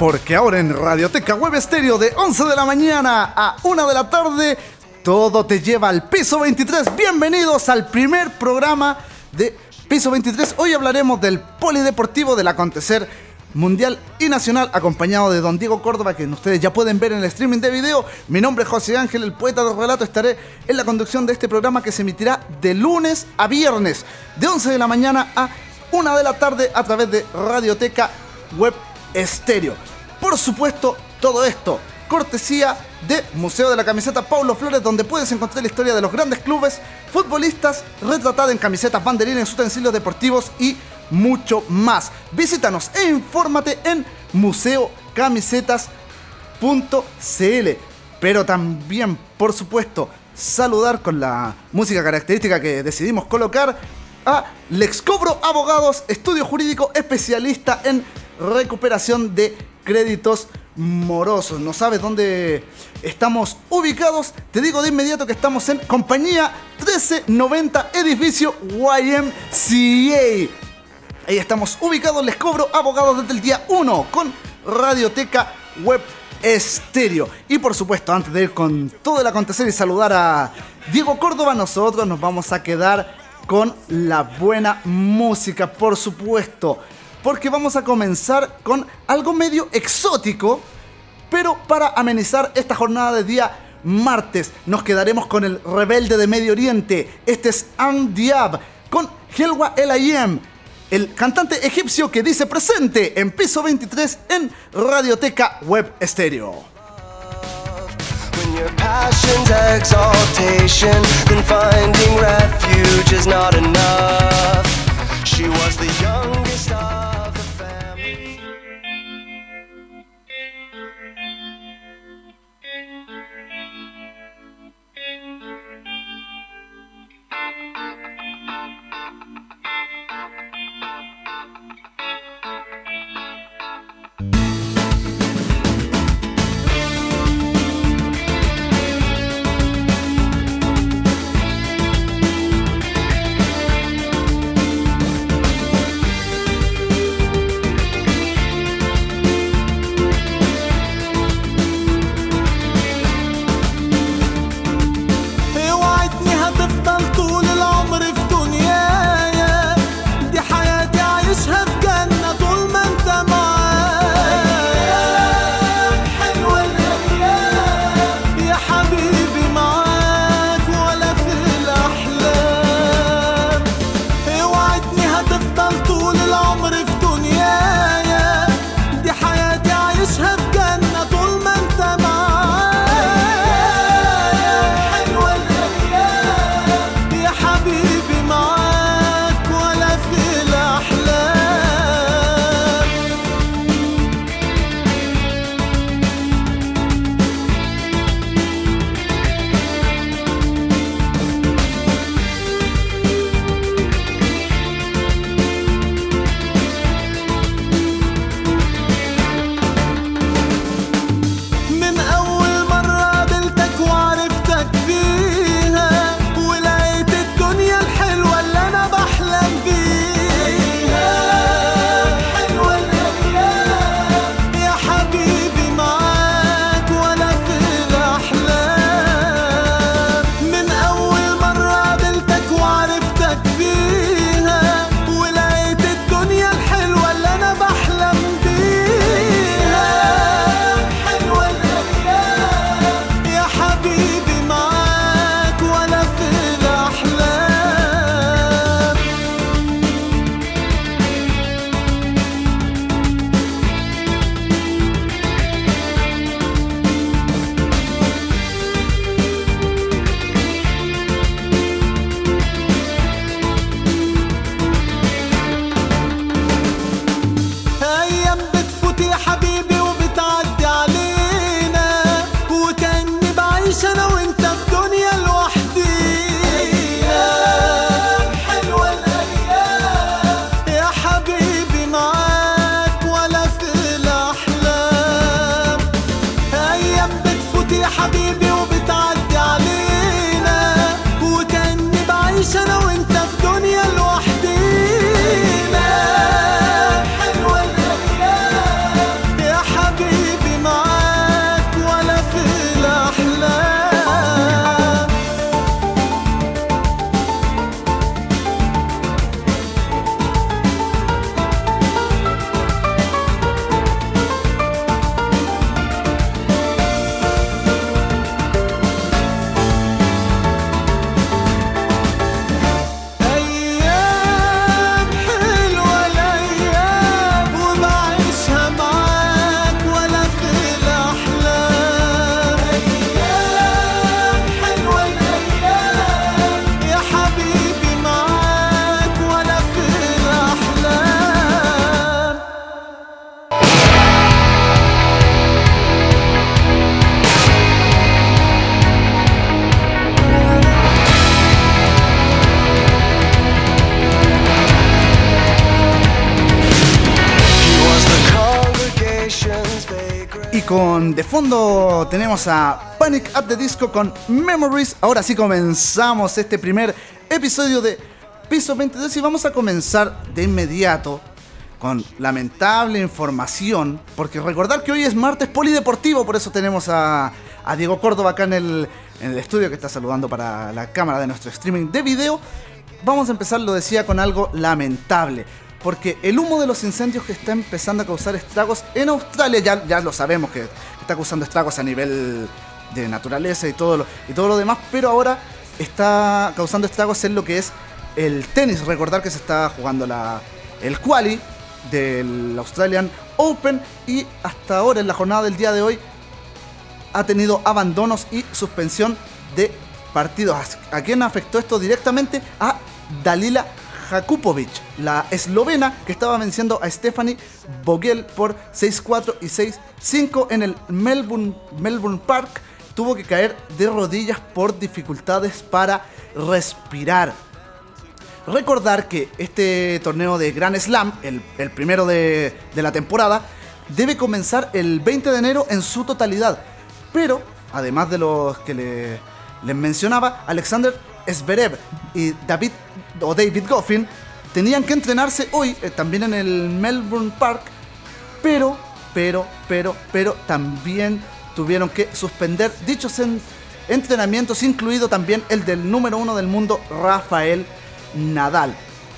porque ahora en Radioteca Web Estéreo de 11 de la mañana a 1 de la tarde, todo te lleva al piso 23. Bienvenidos al primer programa de piso 23. Hoy hablaremos del polideportivo del acontecer mundial y nacional, acompañado de don Diego Córdoba, que ustedes ya pueden ver en el streaming de video. Mi nombre es José Ángel, el poeta del relato. Estaré en la conducción de este programa que se emitirá de lunes a viernes, de 11 de la mañana a 1 de la tarde a través de Radioteca Web Estéreo. Por supuesto, todo esto cortesía de Museo de la Camiseta Paulo Flores, donde puedes encontrar la historia de los grandes clubes, futbolistas, retratada en camisetas, banderines, utensilios deportivos y mucho más. Visítanos e infórmate en museocamisetas.cl. Pero también, por supuesto, saludar con la música característica que decidimos colocar a Lexcobro Abogados, estudio jurídico especialista en recuperación de créditos morosos. ¿No sabes dónde estamos ubicados? Te digo de inmediato que estamos en compañía 1390 edificio YMCA. Ahí estamos ubicados, les cobro abogados desde el día 1 con Radioteca Web Estéreo. Y por supuesto, antes de ir con todo el acontecer y saludar a Diego Córdoba, nosotros nos vamos a quedar con la buena música, por supuesto porque vamos a comenzar con algo medio exótico, pero para amenizar esta jornada de día martes nos quedaremos con el rebelde de Medio Oriente. Este es Diab con Helwa El el cantante egipcio que dice presente en piso 23 en Radioteca Web Estéreo. She was the youngest con tenemos a Panic at the Disco con Memories. Ahora sí comenzamos este primer episodio de Piso 22 y vamos a comenzar de inmediato con lamentable información, porque recordar que hoy es martes polideportivo, por eso tenemos a, Diego Córdoba acá en el, estudio que está saludando para la cámara de nuestro streaming de video. Vamos a empezar, lo decía, con algo lamentable porque el humo de los incendios que está empezando a causar estragos en Australia, ya lo sabemos que causando estragos a nivel de naturaleza y todo, lo, y todo lo demás, pero ahora está causando estragos en lo que es el tenis. Recordar que se está jugando la, el quali del Australian Open y hasta ahora en la jornada del día de hoy ha tenido abandonos y suspensión de partidos. ¿A quién afectó esto directamente? A Dalila Jakupovic, la eslovena que estaba venciendo a Stephanie Vogel por 6-4 y 6-5 en el Melbourne, Park. Tuvo que caer de rodillas por dificultades para respirar. Recordar que este torneo de Grand Slam, el, primero de, la temporada, debe comenzar el 20 de enero en su totalidad. Pero, además de los que les mencionaba, Alexander Zverev y David o David Goffin tenían que entrenarse hoy eh, también en el Melbourne Park, pero, pero, pero, pero también tuvieron que suspender dichos entrenamientos, incluido también el del número uno del mundo, Rafael Nadal.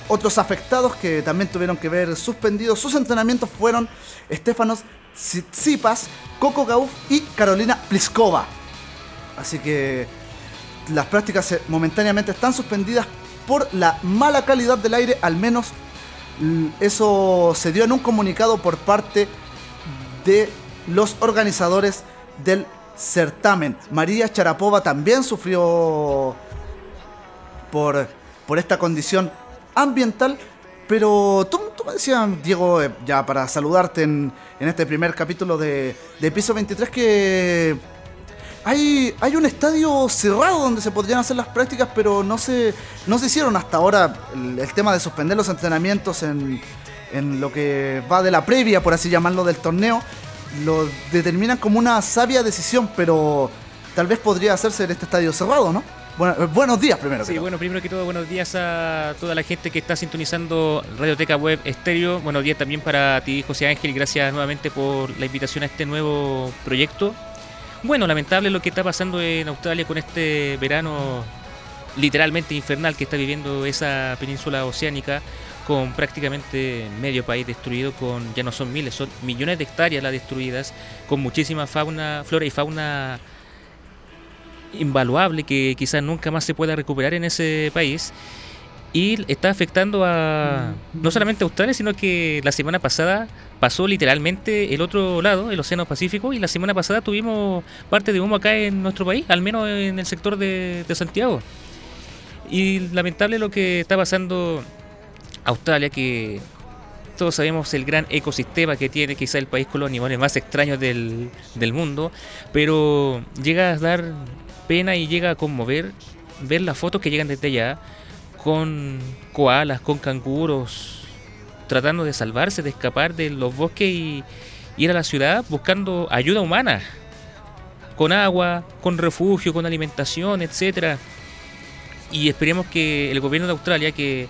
Otros afectados que también tuvieron que ver suspendidos sus entrenamientos fueron Stefanos Tsitsipas, Coco Gauff y Carolina Pliskova. Así que las prácticas eh, momentáneamente están suspendidas por la mala calidad del aire, al menos mm, eso se dio en un comunicado por parte de los organizadores del certamen. María Charapova también sufrió por, por esta condición ambiental, pero tú, me decías, Diego, eh, ya para saludarte en, en este primer capítulo de, de Piso 23, que hay, hay un estadio cerrado donde se podrían hacer las prácticas, pero no se, no se hicieron hasta ahora el, tema de suspender los entrenamientos en, en, lo que va de la previa, por así llamarlo, del torneo. Lo determinan como una sabia decisión, pero tal vez podría hacerse en este estadio cerrado, ¿no? Bueno, eh, buenos días primero. Sí, bueno, primero que todo, buenos días a toda la gente que está sintonizando Radioteca Web Estéreo. Buenos días también para ti, José Ángel, y gracias nuevamente por la invitación a este nuevo proyecto bueno, lamentable lo que está pasando en Australia con este verano literalmente infernal que está viviendo esa península oceánica con prácticamente medio país destruido, con ya no son miles, son millones de hectáreas las destruidas, con muchísima fauna, flora y fauna invaluable que quizás nunca más se pueda recuperar en ese país. Y está afectando a no solamente a Australia, sino que la semana pasada pasó literalmente el otro lado, el Océano Pacífico, y la semana pasada tuvimos parte de humo acá en nuestro país, al menos en el sector de, Santiago. Y lamentable lo que está pasando Australia, que todos sabemos el gran ecosistema que tiene, quizá el país con los animales más extraños del, del mundo, pero llega a dar pena y llega a conmover ver las fotos que llegan desde allá con koalas, con canguros, tratando de salvarse, de escapar de los bosques y ir a la ciudad buscando ayuda humana, con agua, con refugio, con alimentación, etcétera. Y esperemos que el gobierno de Australia, que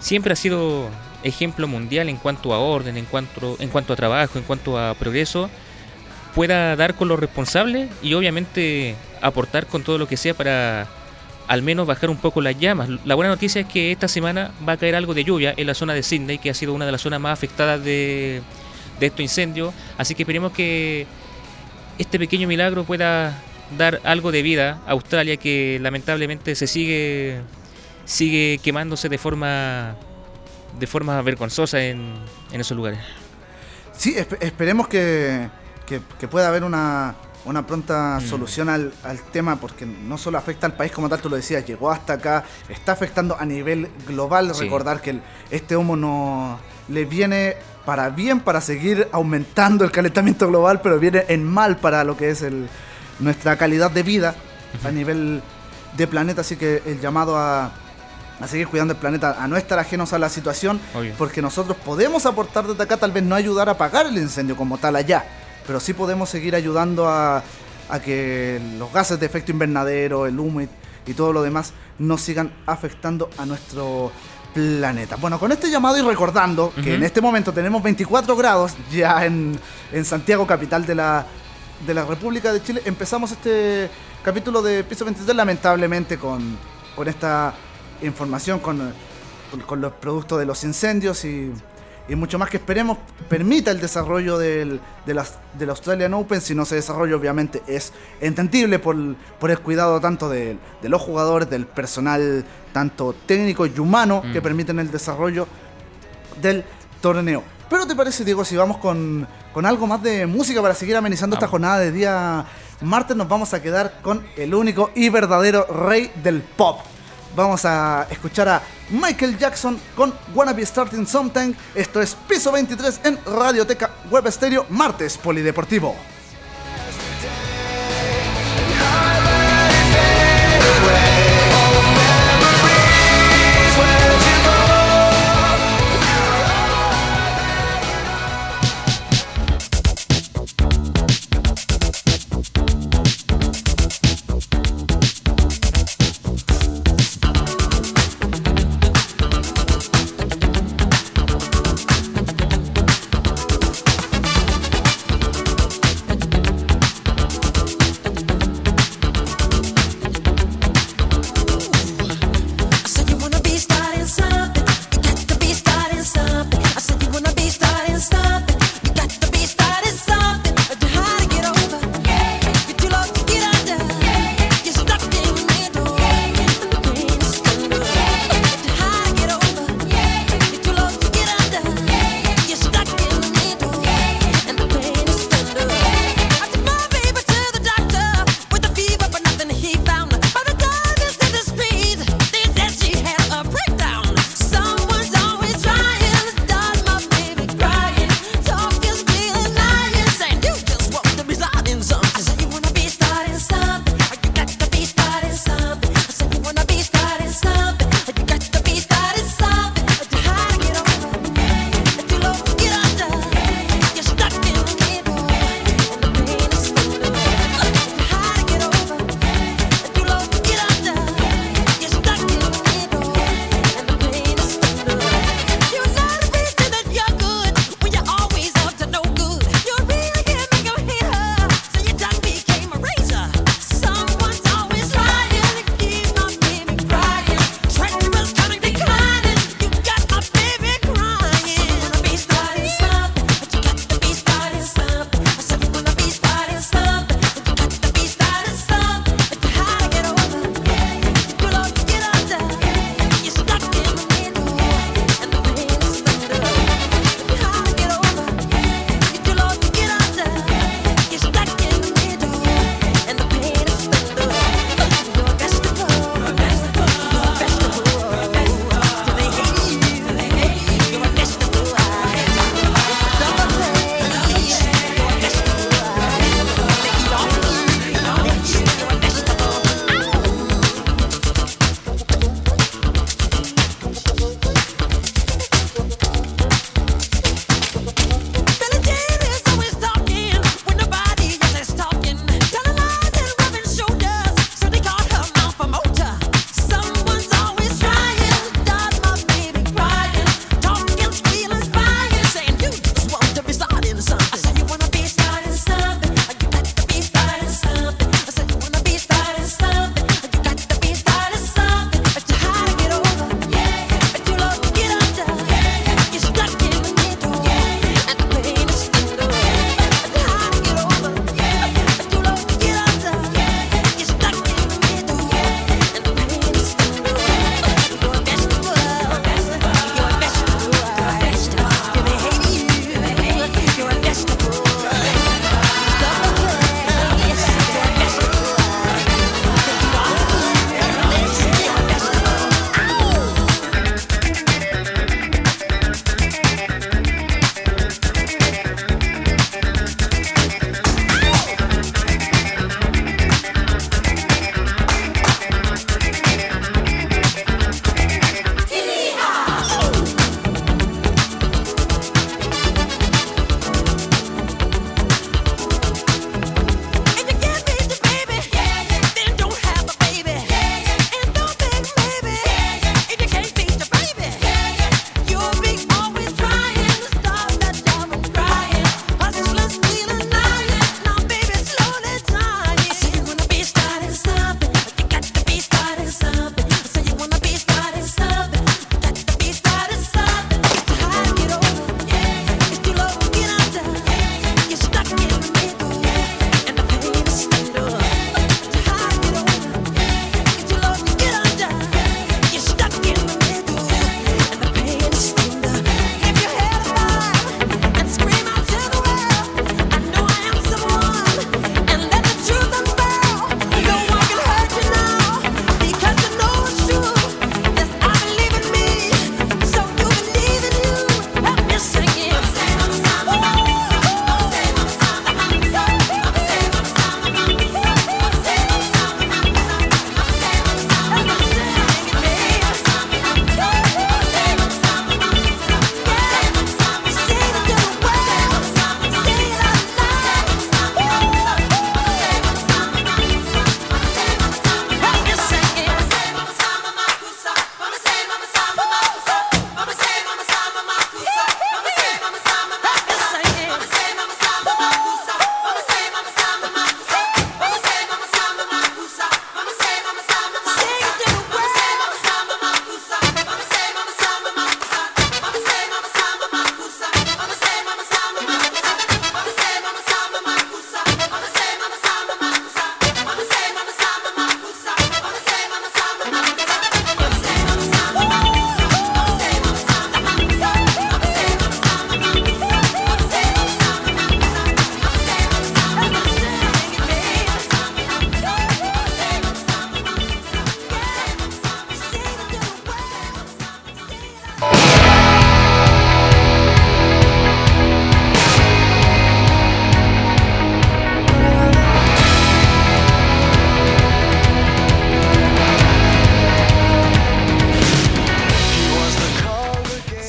siempre ha sido ejemplo mundial en cuanto a orden, en cuanto, en cuanto a trabajo, en cuanto a progreso, pueda dar con los responsables y obviamente aportar con todo lo que sea para al menos bajar un poco las llamas. La buena noticia es que esta semana va a caer algo de lluvia en la zona de Sydney, que ha sido una de las zonas más afectadas de, de estos incendios. Así que esperemos que este pequeño milagro pueda dar algo de vida a Australia, que lamentablemente se sigue, sigue quemándose de forma, de forma vergonzosa en, en esos lugares. Sí, esperemos que, que pueda haber una, una pronta mm. solución al, tema porque no solo afecta al país como tal, tú lo decías, llegó hasta acá, está afectando a nivel global. Recordar que este humo no le viene para bien para seguir aumentando el calentamiento global, pero viene en mal para lo que es el, nuestra calidad de vida a nivel de planeta. Así que el llamado a, a seguir cuidando el planeta, a no estar ajenos a la situación, porque nosotros podemos aportar desde acá, tal vez no ayudar a apagar el incendio como tal allá, pero sí podemos seguir ayudando a, a que los gases de efecto invernadero, el humo y, y todo lo demás no sigan afectando a nuestro planeta. Bueno, con este llamado y recordando que en este momento tenemos 24 grados ya en, en Santiago, capital de la, de la República de Chile, empezamos este capítulo de Piso 23 lamentablemente con, con esta información, con- con los productos de los incendios y, y mucho más que esperemos permita el desarrollo del, de las, del Australian Open. Si no se desarrolla, obviamente es entendible por, por el cuidado tanto de, de los jugadores, del personal, tanto técnico y humano, que Mm. permiten el desarrollo del torneo. Pero te parece, Diego, si vamos con, con algo más de música para seguir amenizando esta jornada de día martes, nos vamos a quedar con el único y verdadero rey del pop. Vamos a escuchar a Michael Jackson con Wanna Be Starting Sometime. Esto es Piso 23 en Radioteca Web Estéreo, martes polideportivo.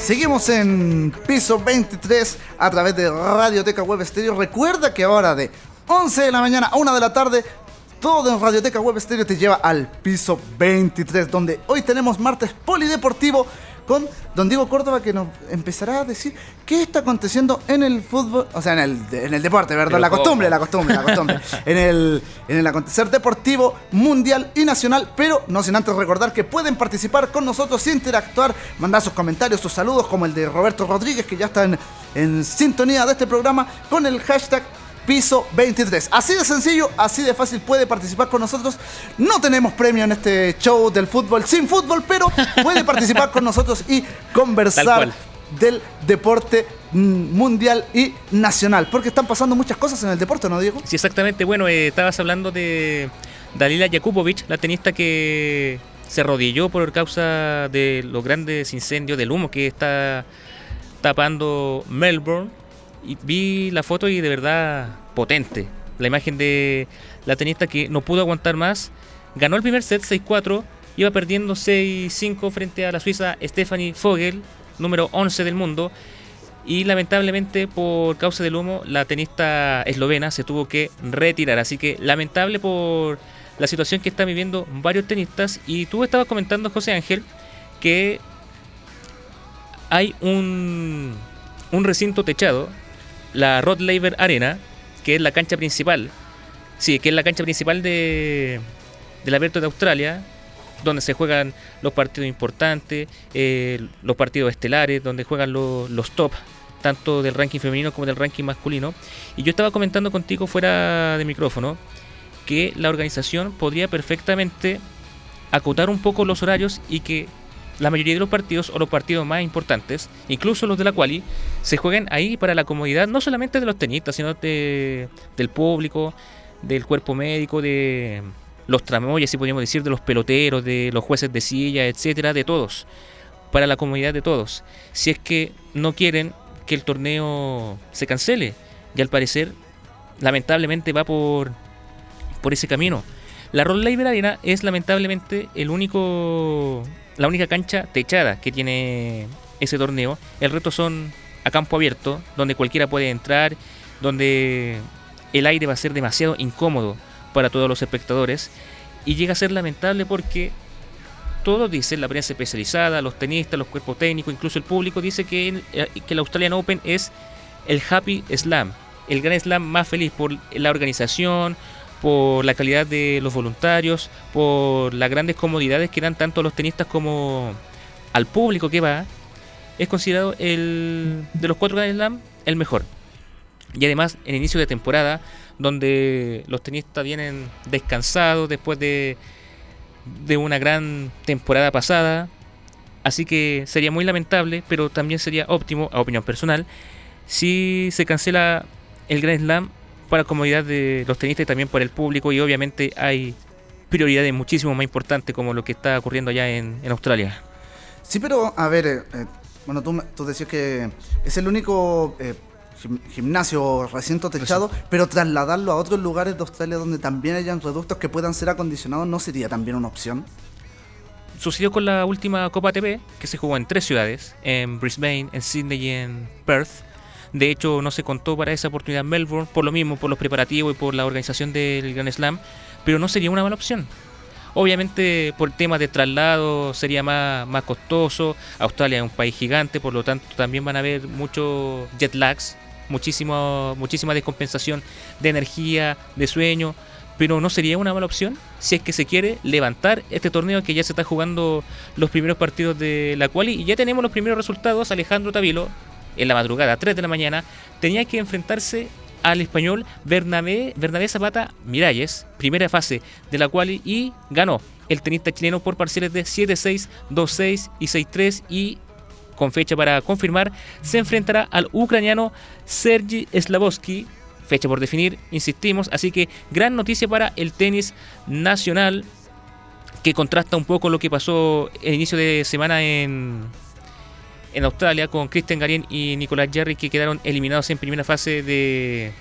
Seguimos en piso 23 a través de Radioteca Web Stereo. Recuerda que ahora de 11 de la mañana a 1 de la tarde, todo en Radioteca Web Stereo te lleva al piso 23, donde hoy tenemos martes polideportivo con don Diego Córdoba que nos empezará a decir qué está aconteciendo en el fútbol, o sea, en el, en el deporte, ¿verdad? la costumbre, la costumbre, la costumbre. en, el, en el acontecer deportivo mundial y nacional, pero no sin antes recordar que pueden participar con nosotros, interactuar, mandar sus comentarios, sus saludos, como el de Roberto Rodríguez, que ya está en, en sintonía de este programa, con el hashtag piso 23. Así de sencillo, así de fácil puede participar con nosotros. No tenemos premio en este show del fútbol sin fútbol, pero puede participar con nosotros y conversar del deporte mundial y nacional. Porque están pasando muchas cosas en el deporte, ¿no, Diego? Sí, exactamente. Bueno, eh, estabas hablando de Dalila Jakubovic, la tenista que se arrodilló por causa de los grandes incendios del humo que está tapando Melbourne vi la foto y de verdad potente. La imagen de la tenista que no pudo aguantar más. Ganó el primer set 6-4. Iba perdiendo 6-5 frente a la suiza Stephanie Fogel, número 11 del mundo. Y lamentablemente por causa del humo, la tenista eslovena se tuvo que retirar. Así que lamentable por la situación que están viviendo varios tenistas. Y tú estabas comentando, José Ángel, que hay un, un recinto techado la Rod Laver Arena, que es la cancha principal. Sí, que es la cancha principal de, del Abierto de Australia, donde se juegan los partidos importantes, eh, los partidos estelares, donde juegan los, los top, tanto del ranking femenino como del ranking masculino. Y yo estaba comentando contigo fuera de micrófono que la organización podría perfectamente acotar un poco los horarios y que la mayoría de los partidos o los partidos más importantes, incluso los de la quali, se juegan ahí para la comodidad no solamente de los tenistas, sino de, del público, del cuerpo médico, de los tramoyas, si podríamos decir, de los peloteros, de los jueces de silla, etcétera, de todos, para la comodidad de todos. Si es que no quieren que el torneo se cancele, y al parecer, lamentablemente va por, por ese camino. La Roll Arena es lamentablemente el único la única cancha techada que tiene ese torneo. El resto son a campo abierto, donde cualquiera puede entrar, donde el aire va a ser demasiado incómodo para todos los espectadores. Y llega a ser lamentable porque todos dicen, la prensa especializada, los tenistas, los cuerpos técnicos, incluso el público, dice que eh, que el Australian Open es el Happy Slam, el gran slam más feliz por la organización, por la calidad de los voluntarios, por las grandes comodidades que dan tanto a los tenistas como al público que va, es considerado el de los cuatro Grand Slam el mejor. Y además en inicio de temporada, donde los tenistas vienen descansados después de, de una gran temporada pasada. Así que sería muy lamentable, pero también sería óptimo, a opinión personal, si se cancela el Grand Slam para la comodidad de los tenistas y también para el público y obviamente hay prioridades muchísimo más importantes como lo que está ocurriendo allá en, Australia. Sí, pero a ver, eh, eh, bueno, tú, tú, decías que es el único eh, gimnasio recinto techado, pero trasladarlo a otros lugares de Australia donde también hayan reductos que puedan ser acondicionados no sería también una opción. Sucedió con la última Copa TV, que se jugó en tres ciudades, en Brisbane, en Sydney y en Perth de hecho, no se contó para esa oportunidad Melbourne, por lo mismo, por los preparativos y por la organización del Grand Slam, pero no sería una mala opción. Obviamente, por el tema de traslado sería más, más costoso. Australia es un país gigante, por lo tanto, también van a haber muchos jet lags, muchísimo, muchísima descompensación de energía, de sueño pero no sería una mala opción si es que se quiere levantar este torneo que ya se está jugando los primeros partidos de la quali y ya tenemos los primeros resultados. Alejandro Tavilo en la madrugada, a 3 de la mañana, tenía que enfrentarse al español Bernabé, Bernabé Zapata Miralles, primera fase de la cual y ganó el tenista chileno por parciales de 7-6, 2-6 y 6-3 y con fecha para confirmar se enfrentará al ucraniano Sergi Slavovsky, fecha por definir, insistimos, así que gran noticia para el tenis nacional que contrasta un poco lo que pasó el inicio de semana en en Australia con Christian Garien y Nicolás Jerry que quedaron eliminados en primera fase de,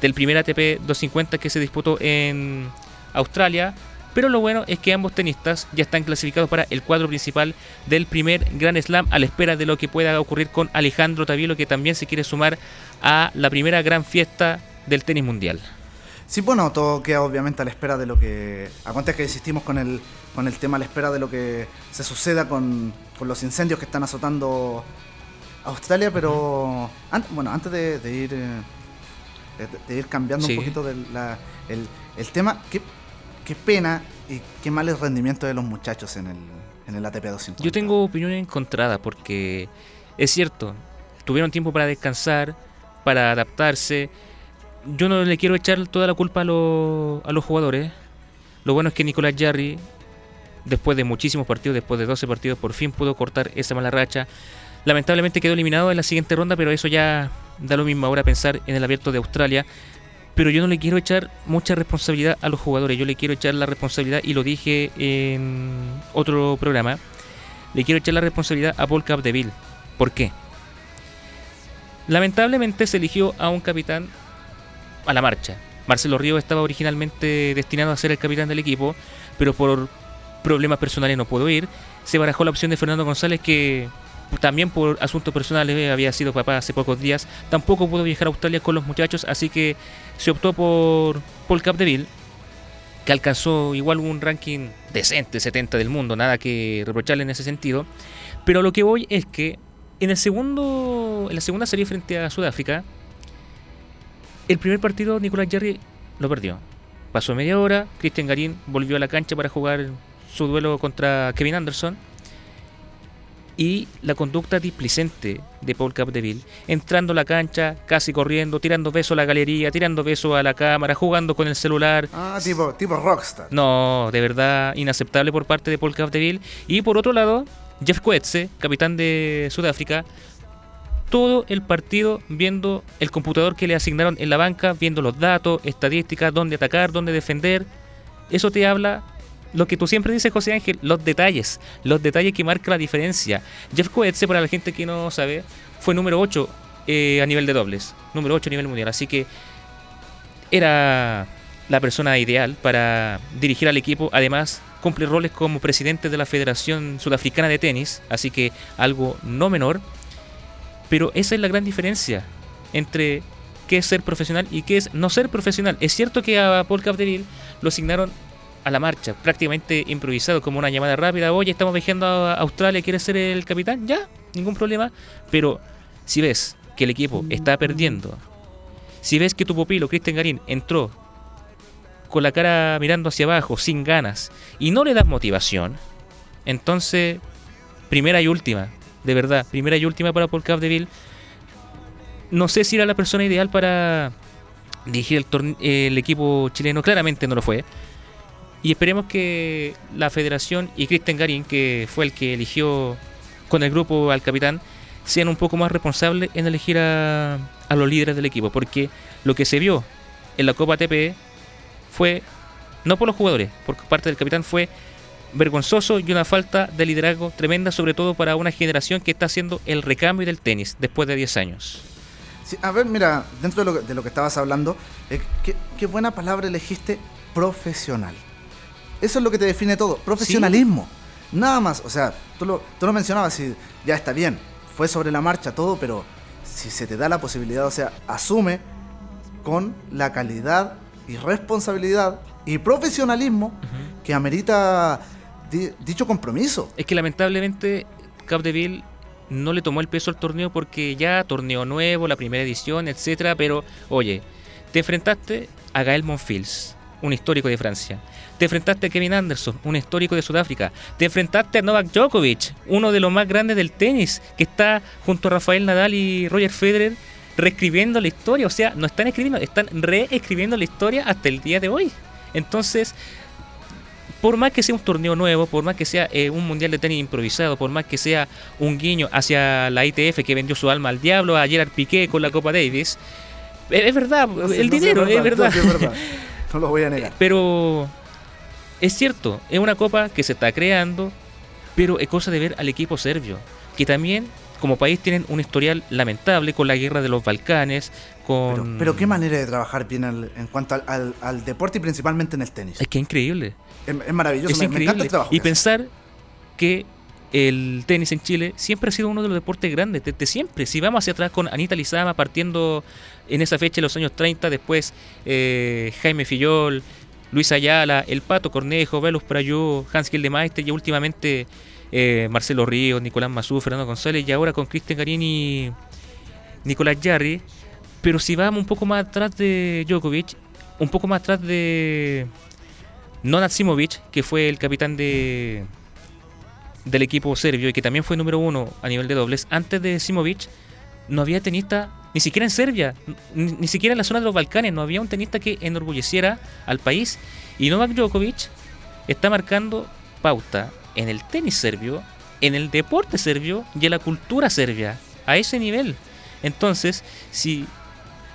del primer ATP 250 que se disputó en Australia. Pero lo bueno es que ambos tenistas ya están clasificados para el cuadro principal del primer Grand Slam a la espera de lo que pueda ocurrir con Alejandro Tavielo que también se quiere sumar a la primera gran fiesta del tenis mundial. Sí, bueno, todo queda obviamente a la espera de lo que... A que insistimos con el, con el tema a la espera de lo que se suceda con, los incendios que están azotando Australia, pero bueno, antes de, ir eh, de, ir cambiando un poquito el, el, tema, ¿qué, qué pena y qué mal el rendimiento de los muchachos en el, en el ATP 250. Yo tengo opinión encontrada porque es cierto, tuvieron tiempo para descansar, para adaptarse. Yo no le quiero echar toda la culpa a, los, a los jugadores. Lo bueno es que Nicolás Jarry, después de muchísimos partidos, después de 12 partidos, por fin pudo cortar esa mala racha. Lamentablemente quedó eliminado en la siguiente ronda, pero eso ya da lo mismo ahora pensar en el abierto de Australia pero yo no le quiero echar mucha responsabilidad a los jugadores, yo le quiero echar la responsabilidad, y lo dije en otro programa, le quiero echar la responsabilidad a Paul Capdeville. ¿Por qué? Lamentablemente se eligió a un capitán a la marcha. Marcelo Río estaba originalmente destinado a ser el capitán del equipo, pero por problemas personales no pudo ir. Se barajó la opción de Fernando González que también por asuntos personales, había sido papá hace pocos días, tampoco pudo viajar a Australia con los muchachos, así que se optó por Paul Capdeville, que alcanzó igual un ranking decente, 70 del mundo, nada que reprocharle en ese sentido. Pero lo que voy es que en el segundo en la segunda serie frente a Sudáfrica, el primer partido Nicolás Jerry lo perdió. Pasó media hora, Christian Garín volvió a la cancha para jugar su duelo contra Kevin Anderson y la conducta displicente de Paul Capdeville, entrando a la cancha, casi corriendo, tirando besos a la galería, tirando besos a la cámara, jugando con el celular. Ah, tipo, tipo rockstar. No, de verdad inaceptable por parte de Paul Capdeville. Y por otro lado, Jeff Coetze, capitán de Sudáfrica, todo el partido viendo el computador que le asignaron en la banca, viendo los datos, estadísticas, dónde atacar, dónde defender. Eso te habla lo que tú siempre dices, José Ángel, los detalles, los detalles que marcan la diferencia. Jeff Coetze, para la gente que no sabe, fue número 8 eh, a nivel de dobles, número 8 a nivel mundial, así que era la persona ideal para dirigir al equipo, además cumple roles como presidente de la Federación Sudafricana de Tenis, así que algo no menor, pero esa es la gran diferencia entre qué es ser profesional y qué es no ser profesional. Es cierto que a Paul Capdeville lo asignaron a la marcha, prácticamente improvisado, como una llamada rápida. Oye, estamos viajando a Australia, ¿quieres ser el capitán? Ya, ningún problema. Pero si ves que el equipo está perdiendo, si ves que tu pupilo, Cristian Garín, entró con la cara mirando hacia abajo, sin ganas, y no le das motivación, entonces, primera y última, de verdad, primera y última para Paul Capdeville. No sé si era la persona ideal para dirigir el, el equipo chileno, claramente no lo fue y esperemos que la federación y Cristian Garín, que fue el que eligió con el grupo al capitán, sean un poco más responsables en elegir a, los líderes del equipo. Porque lo que se vio en la Copa ATP fue, no por los jugadores, por parte del capitán, fue vergonzoso y una falta de liderazgo tremenda, sobre todo para una generación que está haciendo el recambio del tenis después de 10 años. a ver, mira, dentro de lo que, estabas hablando, eh, qué buena palabra elegiste, profesional. Eso es lo que te define todo. Profesionalismo. Nada más. O sea, tú lo, tú lo mencionabas y ya está bien. Fue sobre la marcha todo, pero si se te da la posibilidad, o sea, asume con la calidad y responsabilidad y profesionalismo que amerita dicho compromiso. Es que lamentablemente Capdeville no le tomó el peso al torneo porque ya torneo nuevo, la primera edición, etcétera, pero oye, te enfrentaste a Gael Monfils, un histórico de Francia. Te enfrentaste a Kevin Anderson, un histórico de Sudáfrica. Te enfrentaste a Novak Djokovic, uno de los más grandes del tenis, que está junto a Rafael Nadal y Roger Federer reescribiendo la historia. O sea, no están escribiendo, están reescribiendo la historia hasta el día de hoy. Entonces, por más que sea un torneo nuevo, por más que sea eh, un mundial de tenis improvisado, por más que sea un guiño hacia la ITF que vendió su alma al diablo, a Gerard Piqué con la Copa Davis, es, verdad, el dinero, es verdad. No lo voy a negar. Pero es cierto, es una copa que se está creando, pero es cosa de ver al equipo serbio, que también como país tienen un historial lamentable con la guerra de los Balcanes, con... Pero, pero qué manera de trabajar bien al- en cuanto al, al- al deporte y principalmente en el tenis. Es que es increíble. Es, es maravilloso, es me, me increíble. encanta el trabajo. y que pensar que el tenis en Chile siempre ha sido uno de los deportes grandes, desde siempre. Si vamos hacia atrás con Anita Lizama partiendo en esa fecha en los años 30, después eh, Jaime Fillol, Luis Ayala, El Pato Cornejo, Velus Prayú, Hans Gildemeister y últimamente eh, Marcelo Ríos, Nicolás Mazú, Fernando González y ahora con Cristian Garín y Nicolás Yarri. Pero si vamos un poco más atrás de Djokovic, un poco más atrás de Nonat Simovic, que fue el capitán de del equipo serbio y que también fue número uno a nivel de dobles, antes de Simovic no había tenista, ni siquiera en Serbia, ni, ni siquiera en la zona de los Balcanes, no había un tenista que enorgulleciera al país. Y Novak Djokovic está marcando pauta en el tenis serbio, en el deporte serbio y en la cultura serbia, a ese nivel. Entonces, si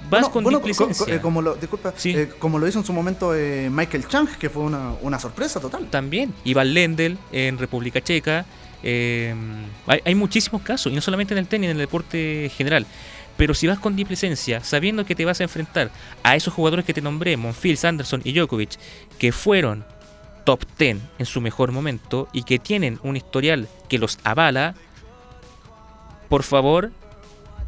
vas Bueno, con bueno, co- displicencia, co- eh, como lo, disculpa, Sí. eh, como lo hizo en su momento eh, Michael Chang, que fue una, una sorpresa total. también. Iván Lendl en República Checa. hay, hay muchísimos casos, y no solamente en el tenis, en el deporte general. Pero si vas con displicencia, sabiendo que te vas a enfrentar a esos jugadores que te nombré, Monfils, Anderson y Djokovic, que fueron top 10 en su mejor momento y que tienen un historial que los avala, por favor,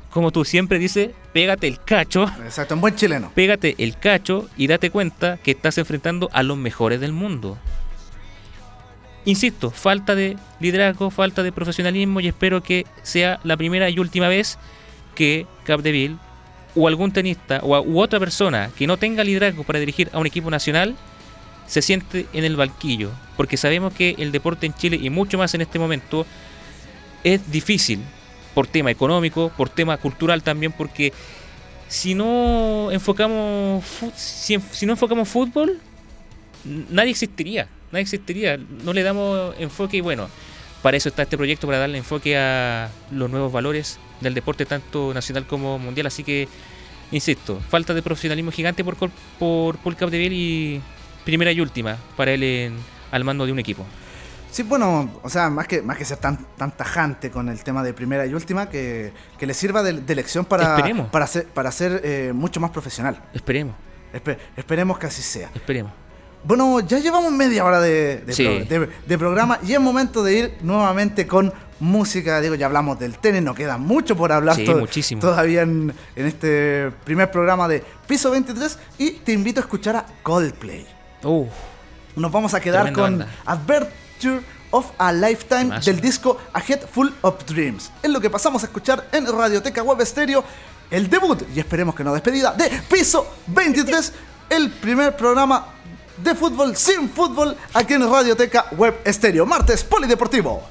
como tú siempre dices, pégate el cacho Exacto, en buen chileno. pégate el cacho y date cuenta que estás enfrentando a los mejores del mundo. Insisto, falta de liderazgo, falta de profesionalismo y espero que sea la primera y última vez que Capdeville o algún tenista o otra persona que no tenga liderazgo para dirigir a un equipo nacional se siente en el banquillo, porque sabemos que el deporte en Chile y mucho más en este momento es difícil por tema económico, por tema cultural también, porque si no enfocamos si, si no enfocamos fútbol nadie existiría nadie existiría. No le damos enfoque y bueno para eso está este proyecto para darle enfoque a los nuevos valores del deporte tanto nacional como mundial así que insisto falta de profesionalismo gigante por por Paul Capdeville y primera y última para él en- al mando de un equipo Sí, bueno, o sea, más que, más que ser tan, tan tajante con el tema de primera y última, que, que le sirva de, de lección para, Esperemos. para ser, para ser eh, mucho más profesional. esperemos Espe- esperemos que así sea. esperemos Bueno, ya llevamos media hora de, de Sí. pro- de- de programa y es momento de ir nuevamente con música. Digo, ya hablamos del tenis, nos queda mucho por hablar Sí, to- muchísimo. todavía en, en este primer programa de Piso 23 y te invito a escuchar a Coldplay. Uf, Nos vamos a quedar con banda. Adventure of a Lifetime del disco A Head Full of Dreams. Es lo que pasamos a escuchar en Radioteca Web Stereo, el debut y esperemos que no despedida de Piso 23, el primer programa de fútbol sin fútbol aquí en Radioteca Web Stereo. Martes Polideportivo.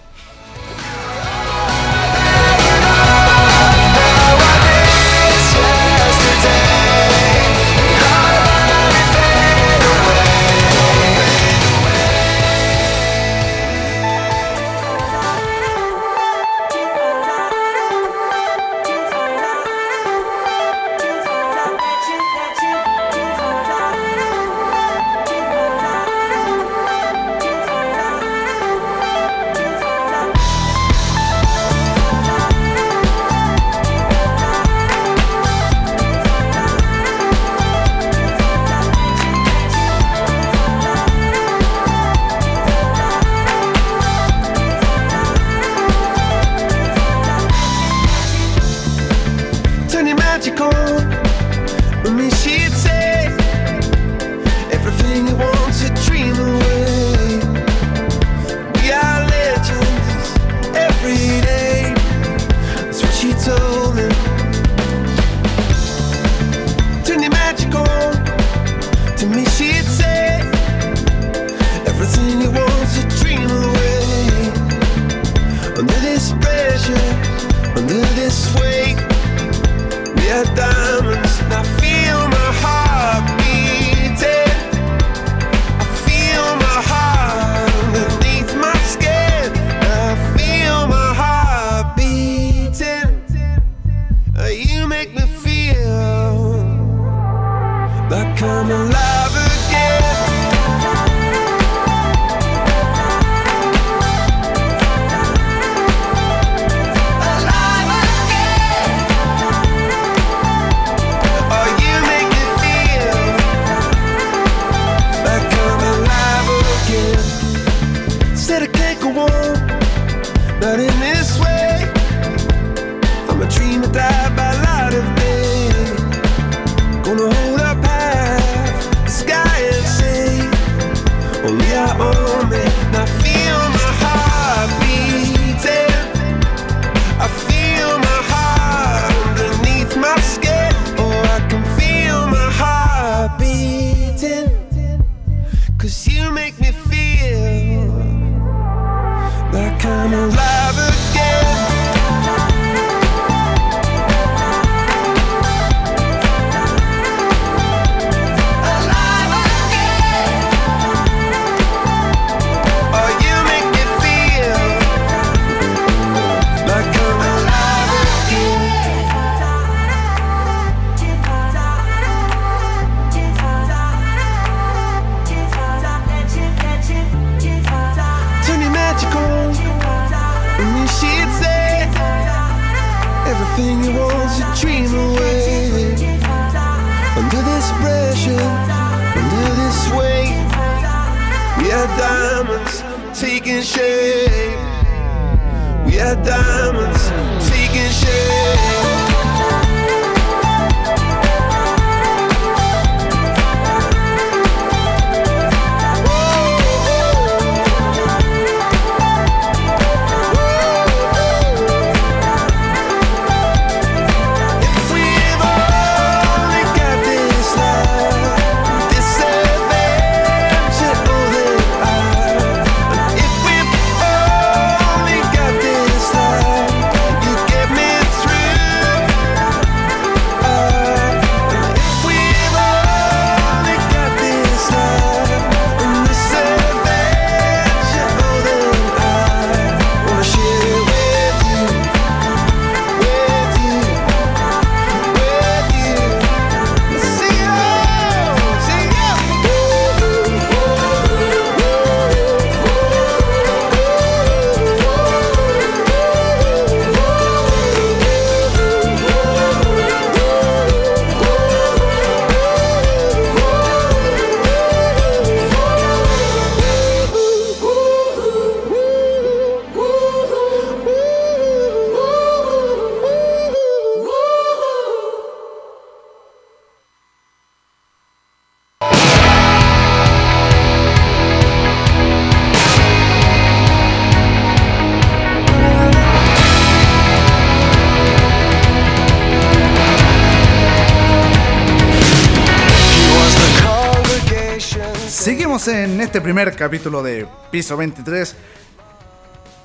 Este primer capítulo de Piso 23.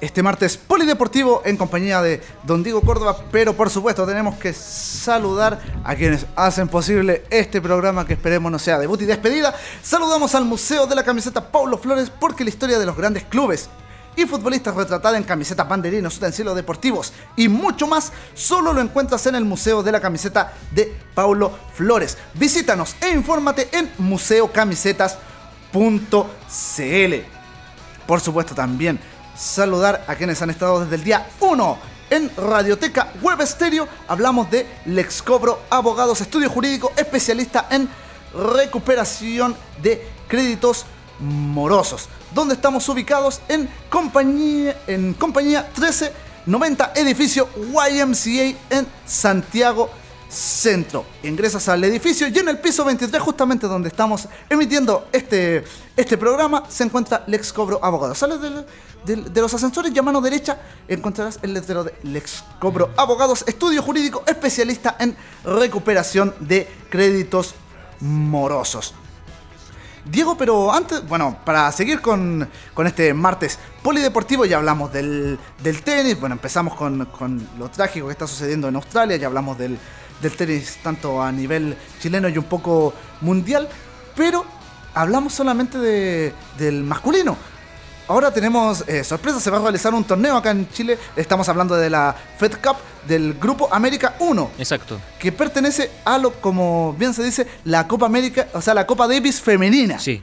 Este martes polideportivo en compañía de Don Diego Córdoba, pero por supuesto tenemos que saludar a quienes hacen posible este programa que esperemos no sea debut y despedida. Saludamos al Museo de la Camiseta Paulo Flores porque la historia de los grandes clubes y futbolistas retratada en camisetas, banderinos, utensilios deportivos y mucho más, solo lo encuentras en el Museo de la Camiseta de Paulo Flores. Visítanos e infórmate en museocamisetas.cl. Por supuesto también saludar a quienes han estado desde el día 1 en Radioteca Web Estéreo. Hablamos de Lex Cobro Abogados, estudio jurídico especialista en recuperación de créditos morosos. Donde estamos ubicados en compañía, en compañía 1390 edificio YMCA en Santiago Centro. Ingresas al edificio y en el piso 23, justamente donde estamos emitiendo este, este programa, se encuentra Lex Cobro Abogados. Sales del- de los ascensores y a mano derecha encontrarás el letrero de Lex Cobro Abogados, estudio jurídico especialista en recuperación de créditos morosos. Diego, pero antes, bueno, para seguir con, con este martes polideportivo, ya hablamos del, del tenis, bueno, empezamos con, con lo trágico que está sucediendo en Australia, ya hablamos del, del tenis tanto a nivel chileno y un poco mundial, pero hablamos solamente de, del masculino. Ahora tenemos eh, sorpresa, se va a realizar un torneo acá en Chile, estamos hablando de la Fed Cup del Grupo América 1 Exacto. que pertenece a lo, como bien se dice, la Copa América, o sea, la Copa Davis femenina. Sí.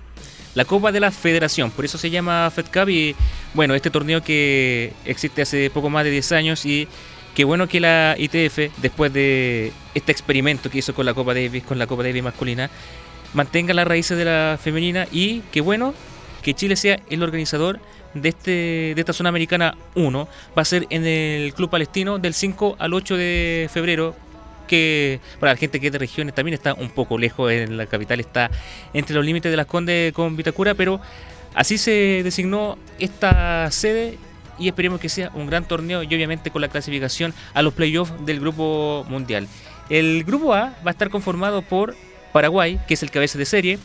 La Copa de la Federación, por eso se llama Fed Cup y bueno, este torneo que existe hace poco más de 10 años y qué bueno que la ITF, después de este experimento que hizo con la Copa Davis, con la Copa Davis masculina, mantenga las raíces de la femenina y qué bueno que Chile sea el organizador de, este, de esta zona americana 1. Va a ser en el Club Palestino del 5 al 8 de febrero que para la gente que es de regiones también está un poco lejos en la capital, está entre los límites de las Condes con Vitacura, pero así se designó esta sede y esperemos que sea un gran torneo y obviamente con la clasificación a los playoffs del grupo mundial. El grupo A va a estar conformado por Paraguay, que es el cabeza de serie,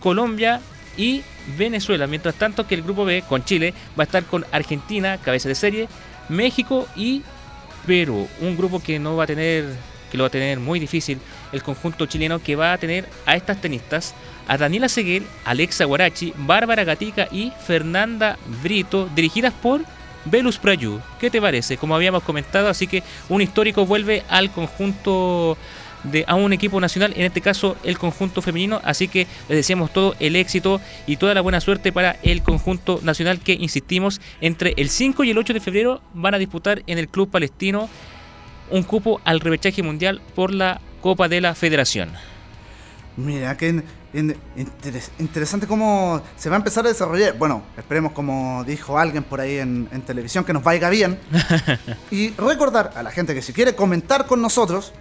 Colombia y Venezuela, mientras tanto que el grupo B con Chile va a estar con Argentina, cabeza de serie, México y Perú, un grupo que no va a tener que lo va a tener muy difícil el conjunto chileno que va a tener a estas tenistas, a Daniela Seguel, Alexa Guarachi, Bárbara Gatica y Fernanda Brito, dirigidas por Velus Prayu. ¿Qué te parece? Como habíamos comentado, así que un histórico vuelve al conjunto de a un equipo nacional, en este caso el conjunto femenino, así que les deseamos todo el éxito y toda la buena suerte para el conjunto nacional que insistimos entre el 5 y el 8 de febrero van a disputar en el Club Palestino un cupo al repechaje mundial por la Copa de la Federación. Mira, interes- interesante cómo se va a empezar a desarrollar. Bueno, esperemos, como dijo alguien por ahí en, en televisión, que nos vaya bien. y recordar a la gente que si quiere comentar con nosotros,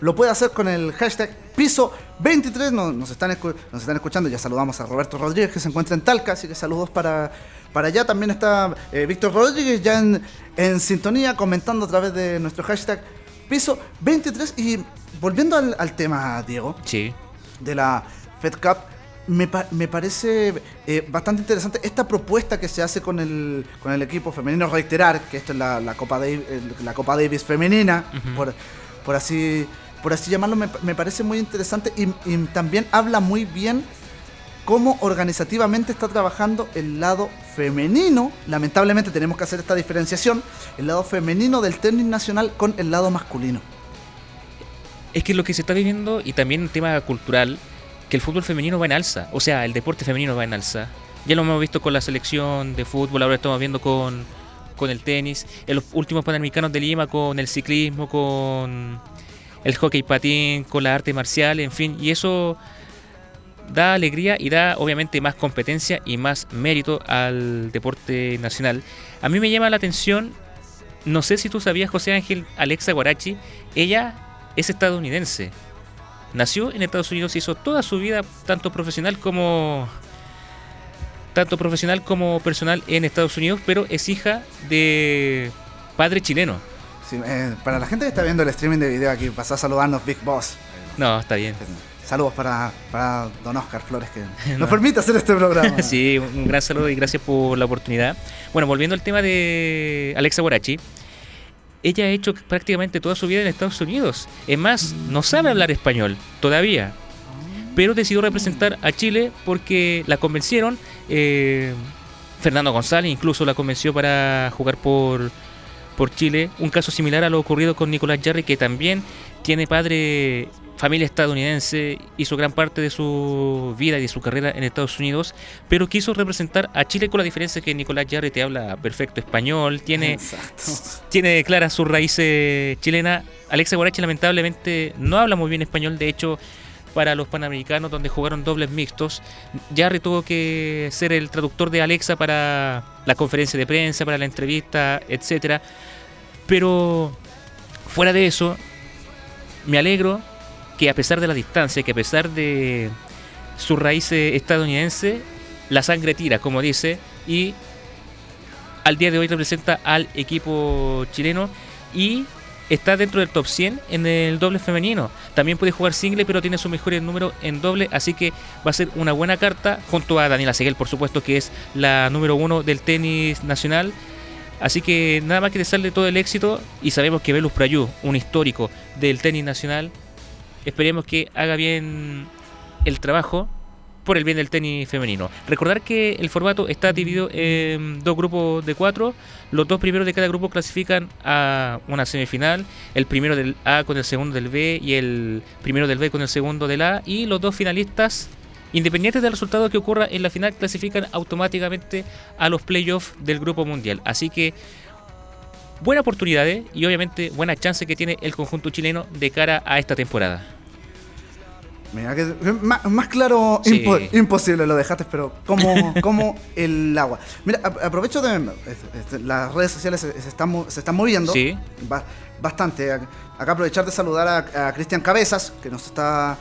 lo puede hacer con el hashtag piso 23. Nos, nos están, nos están escuchando. Ya saludamos a Roberto Rodríguez que se encuentra en Talca. Así que saludos para, para allá. También está eh, Víctor Rodríguez ya en, en sintonía comentando a través de nuestro hashtag piso 23. Y volviendo al, al tema, Diego, Sí. de la Fed Cup. Me, pa- me parece eh, bastante interesante esta propuesta que se hace con el, con el equipo femenino. Reiterar que esto es la, la Copa, Davis, la Copa Davis femenina, por, por, así, por así llamarlo, me, parece muy interesante y, también habla muy bien cómo organizativamente está trabajando el lado femenino. Lamentablemente tenemos que hacer esta diferenciación, el lado femenino del tenis nacional con el lado masculino. Es que lo que se está viviendo, y también un tema cultural, que el fútbol femenino va en alza. O sea, el deporte femenino va en alza. Ya lo hemos visto con la selección de fútbol, ahora estamos viendo con, con el tenis, en los últimos panamericanos de Lima, con el ciclismo, con el hockey patín, con la arte marcial, en fin. Y eso da alegría y da obviamente más competencia y más mérito al deporte nacional. A mí me llama la atención, no sé si tú sabías, José Ángel, Alexa Guarachi, ella es estadounidense. Nació en Estados Unidos, hizo toda su vida, tanto profesional como tanto profesional como personal en Estados Unidos, pero es hija de padre chileno. Sí, eh, para la gente que está viendo el streaming de video aquí, pasó a saludarnos Big Boss. No, está bien. Saludos para, para don Oscar Flores que No. nos permite hacer este programa. Sí, un gran saludo y gracias por la oportunidad. Bueno, volviendo al tema de Alexa Guarachi, ella ha hecho prácticamente toda su vida en Estados Unidos. Es más, no sabe hablar español todavía, pero decidió representar a Chile porque la convencieron. eh, Fernando González incluso la convenció para jugar por, por Chile. Un caso similar a lo ocurrido con Nicolás Jarry, que también tiene padre, familia estadounidense, hizo gran parte de su vida y de su carrera en Estados Unidos, pero quiso representar a Chile con la diferencia que Nicolás Jarry te habla perfecto español, tiene, Exacto. tiene claras sus raíces chilenas. Alexa Guarachi lamentablemente no habla muy bien español, de hecho para los panamericanos donde jugaron dobles mixtos, Jarry tuvo que ser el traductor de Alexa para la conferencia de prensa, para la entrevista, etcétera. Pero fuera de eso, me alegro que a pesar de la distancia, que a pesar de sus raíces estadounidenses, la sangre tira, como dice, y al día de hoy representa al equipo chileno y está dentro del top 100 en el doble femenino. También puede jugar single, pero tiene sus mejores números en doble, así que va a ser una buena carta junto a Daniela Seguel, por supuesto, que es la número uno del tenis nacional. Así que nada más que desearle todo el éxito y sabemos que Velus Prayú, un histórico del tenis nacional, esperemos que haga bien el trabajo por el bien del tenis femenino. Recordar que el formato está dividido en dos grupos de cuatro. Los dos primeros de cada grupo clasifican a una semifinal. El primero del A con el segundo del B y el primero del B con el segundo del A. Y los dos finalistas, independientes del resultado que ocurra en la final, clasifican automáticamente a los playoffs del grupo mundial. Así que buena oportunidad ¿eh? y obviamente buena chance que tiene el conjunto chileno de cara a esta temporada. Mira que más, más claro Sí. impo- imposible lo dejaste, pero como, como el agua. Mira, aprovecho de las redes sociales se, se están, se están moviendo Sí. ba- bastante. Ac- Acá aprovechar de saludar a, a Cristian Cabezas, que nos está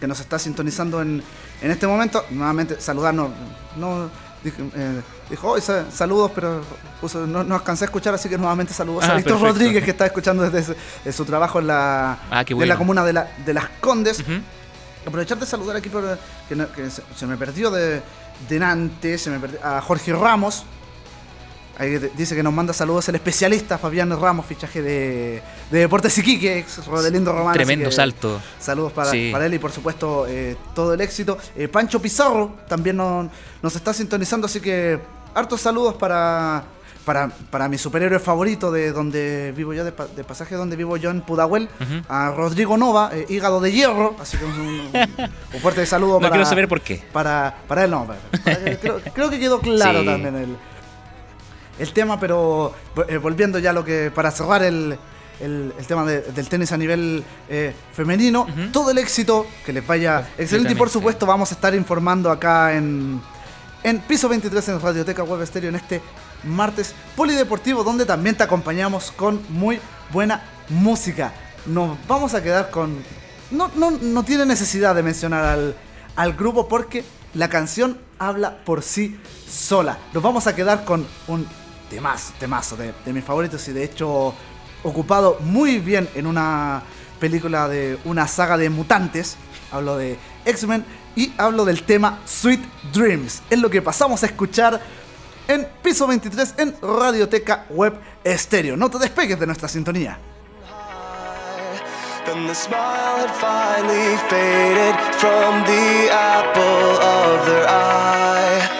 que nos está sintonizando en, en este momento. Nuevamente saludarnos. No, dije, eh, dijo, "Oye, sa- saludos, pero puso- no, no alcancé a escuchar, así que nuevamente saludos a Ah, Víctor. Rodríguez, que está escuchando desde su, de su trabajo en la, Ah, de la comuna de, la- de Las Condes. Aprovechar de saludar aquí por, que, no- que se, se me perdió de delante, se me perdió, a Jorge Ramos. Ahí de- dice que nos manda saludos el especialista Fabián Ramos, fichaje de, de Deportes Iquique, ex Rodelindo Román. así Tremendo que salto. Saludos para, Sí. para él y por supuesto eh, todo el éxito. Eh, Pancho Pizarro también no- nos está sintonizando, así que hartos saludos para, para, para, mi superhéroe favorito de donde vivo yo, de, de pasaje donde vivo yo en Pudahuel, a Rodrigo Nova, eh, hígado de hierro. Así que un, un, fuerte saludo no para. quiero saber por qué. Para, para él, no. Creo, creo, que quedó claro también el, el tema, pero eh, volviendo ya a lo que. Para cerrar el. El, tema del tenis a nivel eh, femenino. Todo el éxito, que les vaya excelente. Y por supuesto, vamos a estar informando acá en, en Piso 23 en Radioteca Web Estéreo en este martes polideportivo, donde también te acompañamos con muy buena música. Nos vamos a quedar con. No, no, no tiene necesidad de mencionar al, al grupo porque la canción habla por sí sola. Nos vamos a quedar con un temazo, temazo de, de mis favoritos y de hecho ocupado muy bien en una película de una saga de mutantes. Hablo de X-Men y hablo del tema Sweet Dreams. Es lo que pasamos a escuchar en piso 23 en Radioteca Web Estéreo. No te despegues de nuestra sintonía. Then the smile had finally faded from the apple of their eye.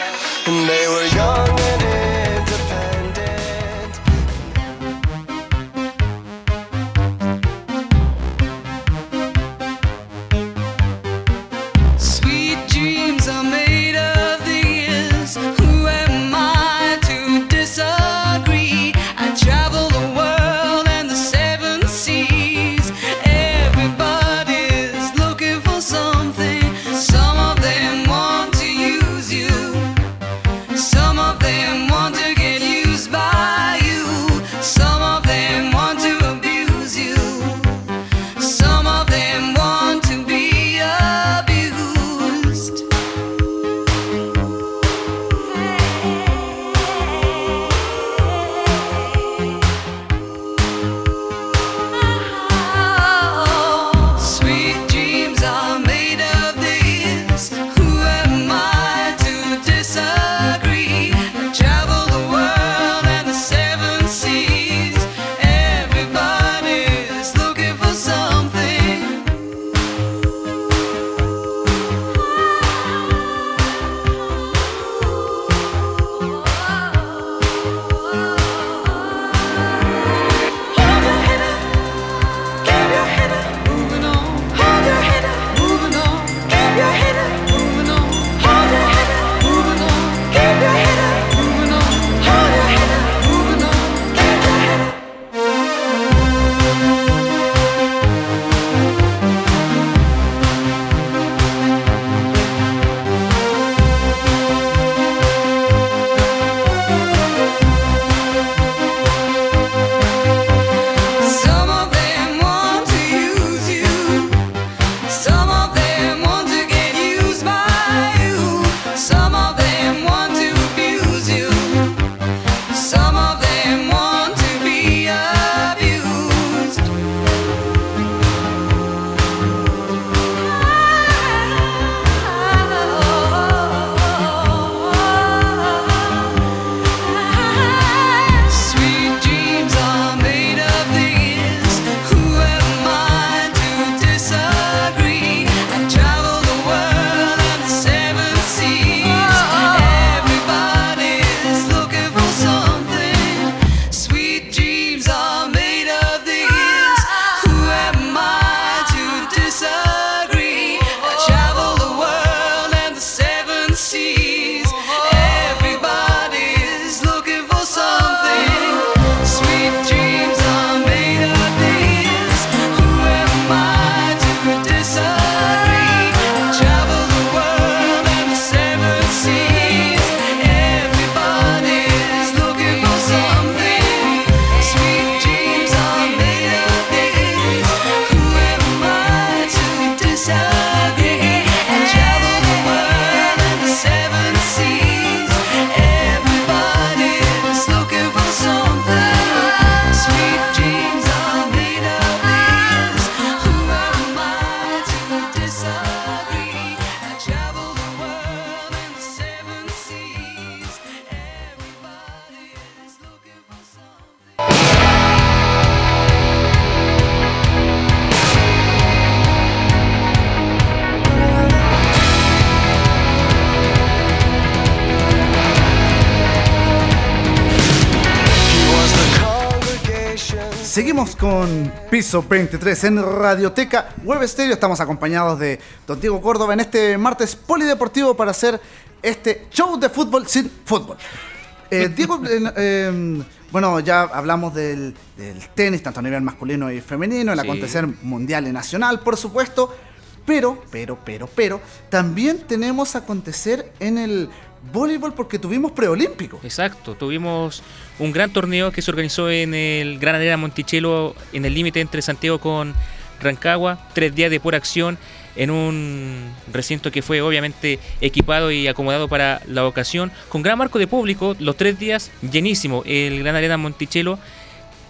Piso 23 en Radioteca Websterio. Estamos acompañados de Don Diego Córdoba en este martes polideportivo para hacer este show de fútbol sin fútbol. Eh, Diego, em, bueno, ya hablamos del, tenis, tanto a nivel masculino y femenino, el acontecer mundial y nacional, por supuesto. Pero, pero, pero, pero, también tenemos acontecer en el voleibol porque tuvimos preolímpico. Exacto, tuvimos un gran torneo que se organizó en el Gran Arena Monticello, en el límite entre Santiago con Rancagua, tres días de pura acción en un recinto que fue obviamente equipado y acomodado para la ocasión, con gran marco de público, los tres días llenísimo, el Gran Arena Monticello,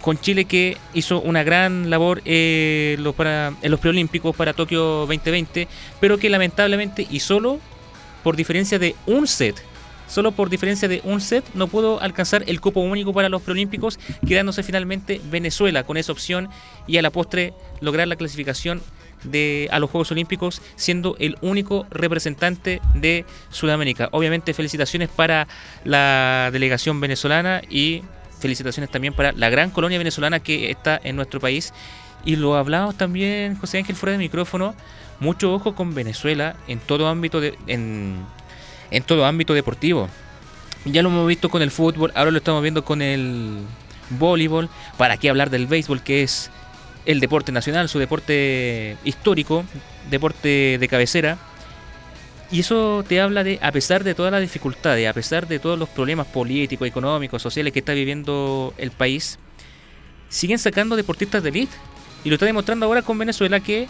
con Chile que hizo una gran labor eh, para, en los preolímpicos para Tokio 2020, pero que lamentablemente y solo por diferencia de un set, solo por diferencia de un set no pudo alcanzar el cupo único para los preolímpicos, quedándose finalmente Venezuela con esa opción y a la postre lograr la clasificación de a los Juegos Olímpicos siendo el único representante de Sudamérica. Obviamente felicitaciones para la delegación venezolana y felicitaciones también para la gran colonia venezolana que está en nuestro país. Y lo hablamos también, José Ángel, fuera de micrófono, mucho ojo con Venezuela en todo ámbito de, en, en todo ámbito deportivo. Ya lo hemos visto con el fútbol, ahora lo estamos viendo con el voleibol. ¿Para qué hablar del béisbol, que es el deporte nacional, su deporte histórico, deporte de cabecera? Y eso te habla de, a pesar de todas las dificultades, a pesar de todos los problemas políticos, económicos, sociales que está viviendo el país, siguen sacando deportistas de elite. Y lo está demostrando ahora con Venezuela que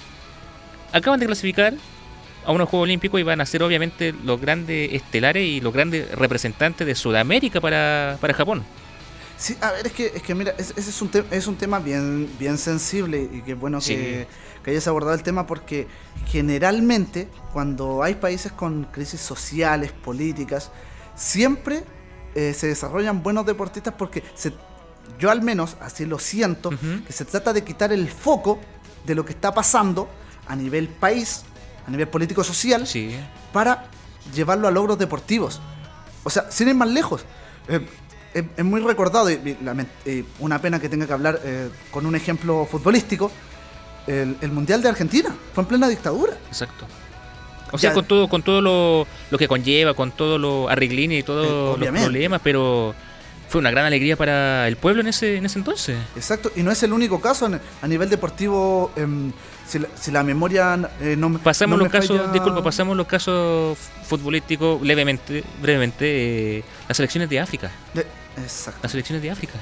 acaban de clasificar a unos Juegos Olímpicos y van a ser obviamente los grandes estelares y los grandes representantes de Sudamérica para, para Japón. Sí, a ver, es que, es que mira, es- ese es un, te- es un tema bien, bien sensible y que bueno Sí. que, que hayas abordado el tema porque generalmente cuando hay países con crisis sociales, políticas, siempre eh, se desarrollan buenos deportistas porque se, yo al menos así lo siento, que se trata de quitar el foco de lo que está pasando a nivel país, a nivel político-social, Sí. para llevarlo a logros deportivos. O sea, sin ir más lejos. eh, es, es muy recordado, y, una pena que tenga que hablar eh, con un ejemplo futbolístico, el, el Mundial de Argentina fue en plena dictadura. Exacto. O Ya- sea, con todo, con todo lo, lo que conlleva, con todo lo arreglines y Eh, todos los problemas, pero fue una gran alegría para el pueblo en ese, en ese entonces. Exacto, y no es el único caso en- a nivel deportivo. em, si, la, si la memoria eh, no me Pasamos no los me casos, falla- disculpa, pasamos los casos futbolísticos levemente, brevemente, eh, las selecciones de África. de- exacto, Las selecciones de África.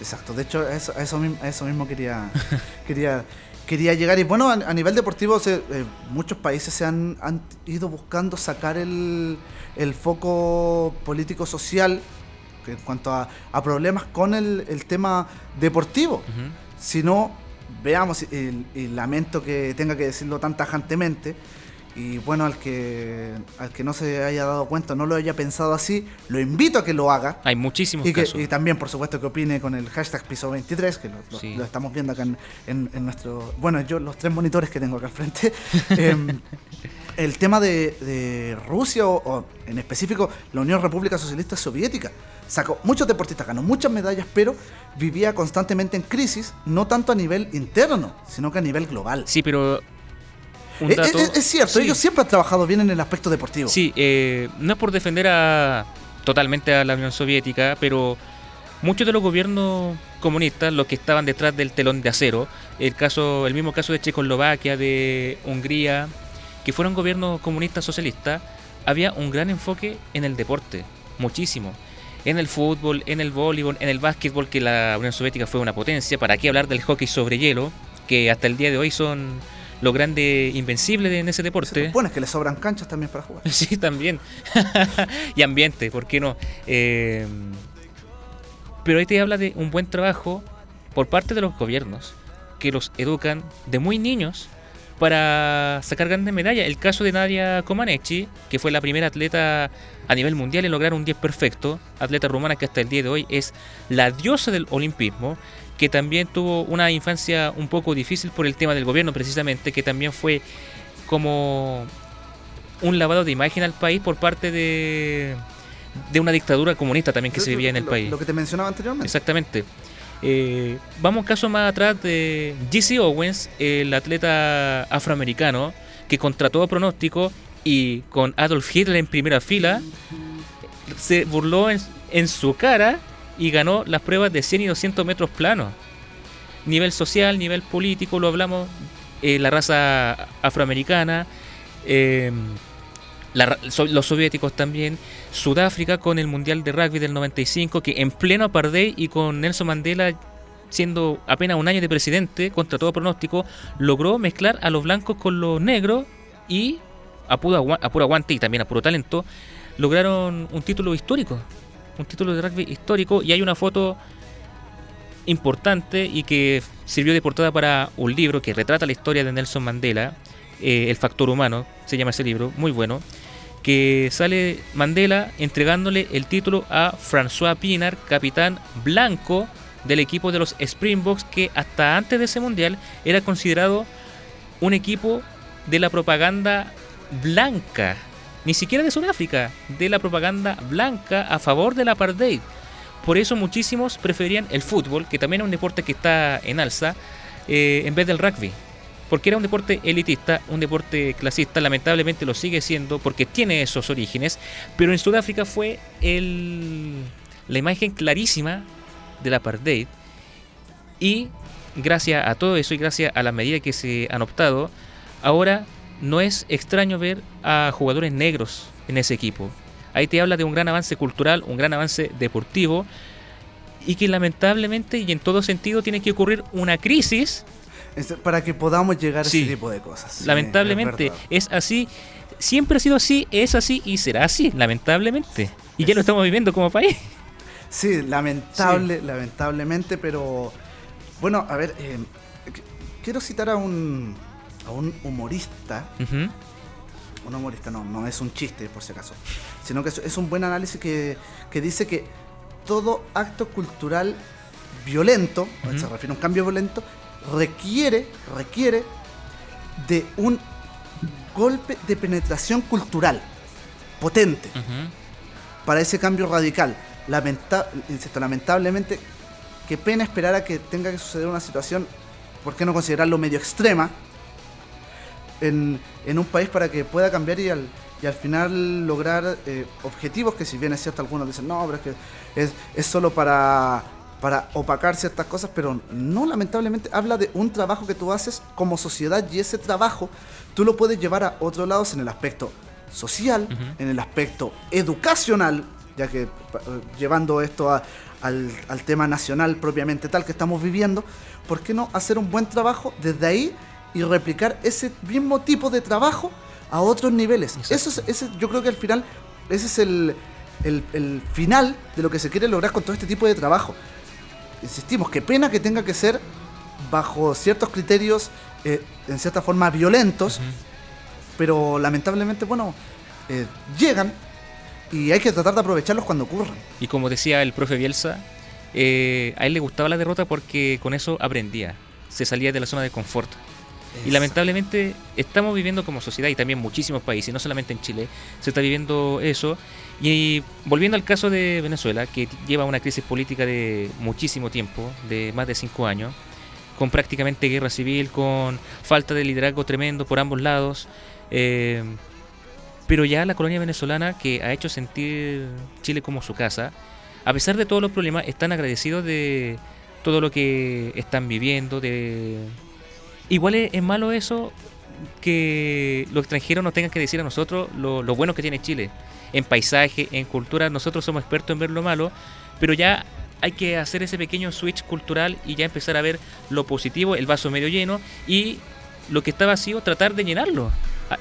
exacto. De hecho, a eso, a eso, mismo, a eso mismo quería, quería, quería llegar. Y bueno, a, a nivel deportivo, se- eh, muchos países se han, han ido buscando sacar el, el foco político-social en cuanto a, a problemas con el, el tema deportivo. Ujú. Si no, veamos, y, y lamento que tenga que decirlo tan tajantemente, y bueno, al que, al que no se haya dado cuenta, no lo haya pensado así, lo invito a que lo haga. Hay muchísimos Y, que, casos. y también, por supuesto, que opine con el hashtag piso 23, que lo, lo- Sí. lo estamos viendo acá en, en- en nuestro... Bueno, yo los tres monitores que tengo acá al frente. Em, el tema de, de Rusia, o, o en específico la Unión República Socialista Soviética. Sacó muchos deportistas, ganó muchas medallas, pero vivía constantemente en crisis, no tanto a nivel interno, sino que a nivel global. Sí, pero un Eh, eh, es cierto, Sí. ellos siempre han trabajado bien en el aspecto deportivo. Sí, eh, no es por defender a totalmente a la Unión Soviética, pero muchos de los gobiernos comunistas, los que estaban detrás del telón de acero, el caso, el mismo caso de Checoslovaquia, de Hungría, que fueron gobiernos comunistas socialistas, había un gran enfoque en el deporte, muchísimo. En el fútbol, en el voleibol, en el básquetbol, que la Unión Soviética fue una potencia. ¿Para qué hablar del hockey sobre hielo? Que hasta el día de hoy son los grandes invencibles en ese Se deporte. Sí, también. y ambiente, ¿por qué no? Eh, pero ahí te habla de un buen trabajo por parte de los gobiernos que los educan de muy niños para sacar grandes medallas. El caso de Nadia Comaneci, que fue la primera atleta a nivel mundial en lograr un 10 perfecto, atleta rumana que hasta el día de hoy es la diosa del olimpismo, que también tuvo una infancia un poco difícil por el tema del gobierno precisamente, que también fue como un lavado de imagen al país por parte de, de una dictadura comunista también que se vivía en el lo- país. Lo que te mencionaba anteriormente. Exactamente. Eh, vamos caso más atrás de Jesse Owens, el atleta afroamericano que contra todo pronóstico y con Adolf Hitler en primera fila se burló en, en su cara y ganó las pruebas de 100 y 200 metros planos. Nivel social, nivel político, lo hablamos, eh, la raza afroamericana, eh, los soviéticos también, Sudáfrica con el Mundial de Rugby del 95, que en pleno apartheid y con Nelson Mandela siendo apenas un año de presidente, contra todo pronóstico, logró mezclar a los blancos con los negros y a puro, a puro aguante y también a puro talento, lograron un título histórico, un título de rugby histórico. Y hay una foto importante y que sirvió de portada para un libro que retrata la historia de Nelson Mandela, eh, El Factor Humano, se llama ese libro, muy bueno, que sale Mandela entregándole el título a François Pinar, capitán blanco del equipo de los Springboks, que hasta antes de ese mundial era considerado un equipo de la propaganda blanca, ni siquiera de Sudáfrica, de la propaganda blanca a favor del apartheid. Por eso muchísimos preferían el fútbol, que también es un deporte que está en alza, eh, en vez del rugby. Porque era un deporte elitista, un deporte clasista, lamentablemente lo sigue siendo porque tiene esos orígenes, pero en Sudáfrica fue el, la imagen clarísima del apartheid y gracias a todo eso y gracias a las medidas que se han optado, ahora no es extraño ver a jugadores negros en ese equipo. Ahí te habla de un gran avance cultural, un gran avance deportivo y que lamentablemente y en todo sentido tiene que ocurrir una crisis para que podamos llegar a ese tipo de cosas. Sí, lamentablemente es así, siempre ha sido así, es así y será así, lamentablemente. Y ya lo estamos viviendo como país. Sí, lamentable, lamentablemente, pero bueno, a ver, eh, qu- quiero citar a un, a un humorista, un humorista no, no es un chiste por si acaso, sino que es, un buen análisis que, que dice que todo acto cultural violento, Ujú. se refiere a un cambio violento, requiere, requiere de un golpe de penetración cultural potente para ese cambio radical. Lamenta- insisto, lamentablemente, qué pena esperar a que tenga que suceder una situación, ¿por qué no considerarlo medio extrema? En, en un país para que pueda cambiar y al, y al final lograr eh, objetivos que si bien es cierto algunos dicen, no, pero es que es, es solo para, para opacar ciertas cosas, pero no, lamentablemente habla de un trabajo que tú haces como sociedad y ese trabajo tú lo puedes llevar a otros lados en el aspecto social, en el aspecto educacional, ya que eh, llevando esto a- al, al tema nacional propiamente tal que estamos viviendo, ¿por qué no hacer un buen trabajo desde ahí y replicar ese mismo tipo de trabajo a otros niveles? Exacto. Eso es, ese, yo creo que al final, ese es el, el- el final de lo que se quiere lograr con todo este tipo de trabajo. Insistimos, qué pena que tenga que ser bajo ciertos criterios, eh, en cierta forma violentos, Ujú. pero lamentablemente, bueno, eh, llegan y hay que tratar de aprovecharlos cuando ocurran. Y como decía el profe Bielsa, eh, a él le gustaba la derrota porque con eso aprendía, se salía de la zona de confort. Y lamentablemente estamos viviendo como sociedad y también muchísimos países, no solamente en Chile, se está viviendo eso. Y volviendo al caso de Venezuela, que lleva una crisis política de muchísimo tiempo, de más de cinco años, con prácticamente guerra civil, con falta de liderazgo tremendo por ambos lados. eh, pero ya la colonia venezolana que ha hecho sentir Chile como su casa, a pesar de todos los problemas, están agradecidos de todo lo que están viviendo, Igual es, malo eso que los extranjeros nos tengan que decir a nosotros lo bueno que tiene Chile. En paisaje, en cultura, nosotros somos expertos en ver lo malo, pero ya hay que hacer ese pequeño switch cultural y ya empezar a ver lo positivo, el vaso medio lleno y lo que está vacío, tratar de llenarlo.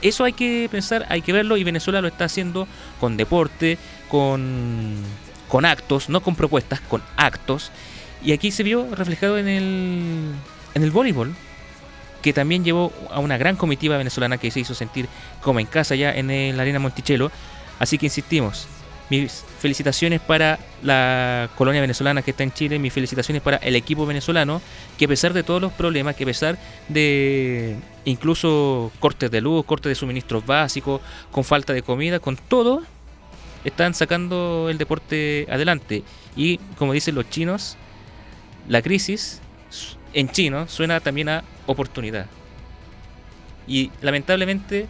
Eso hay que pensar, hay que verlo y Venezuela lo está haciendo con deporte, con, con actos, no con propuestas, con actos. Y aquí se vio reflejado en el, en el voleibol, que también llevó a una gran comitiva venezolana que se hizo sentir como en casa ya en el Arena Monticello. Así que insistimos, mis felicitaciones para la colonia venezolana que está en Chile, mis felicitaciones para el equipo venezolano, que a pesar de todos los problemas, que a pesar de incluso cortes de luz, cortes de suministros básicos, con falta de comida, con todo, están sacando el deporte adelante. Y como dicen los chinos, la crisis en chino suena también a oportunidad. Y lamentablemente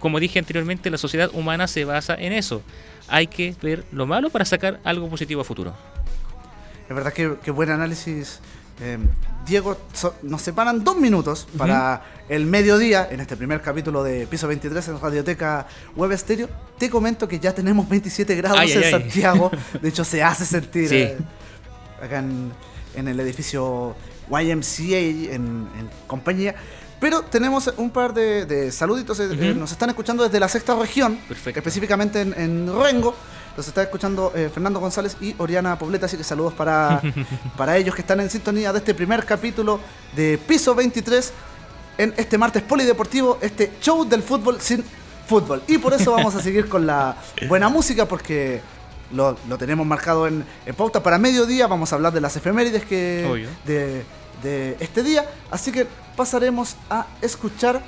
como dije anteriormente, la sociedad humana se basa en eso. Hay que ver lo malo para sacar algo positivo a futuro. Es verdad que, que buen análisis. Eh, Diego, so- nos separan dos minutos para el mediodía en este primer capítulo de Piso 23 en Radioteca Web Estéreo. Te comento que ya tenemos 27 grados Ay, en ay, ay. Santiago. De hecho, se hace sentir Sí. eh, acá en, en el edificio YMCA en, en compañía. Pero tenemos un par de, de saluditos. eh, Ujú. nos están escuchando desde la sexta región, Perfecto. específicamente en, en Rengo. Los está escuchando eh, Fernando González y Oriana Pobleta, así que saludos para, para ellos que están en sintonía de este primer capítulo de Piso 23 en este martes polideportivo, este show del fútbol sin fútbol. Y por eso vamos a seguir con la buena música porque lo, lo tenemos marcado en, en pauta para mediodía. Vamos a hablar de las efemérides que de, de este día. Así que pasaremos a escuchar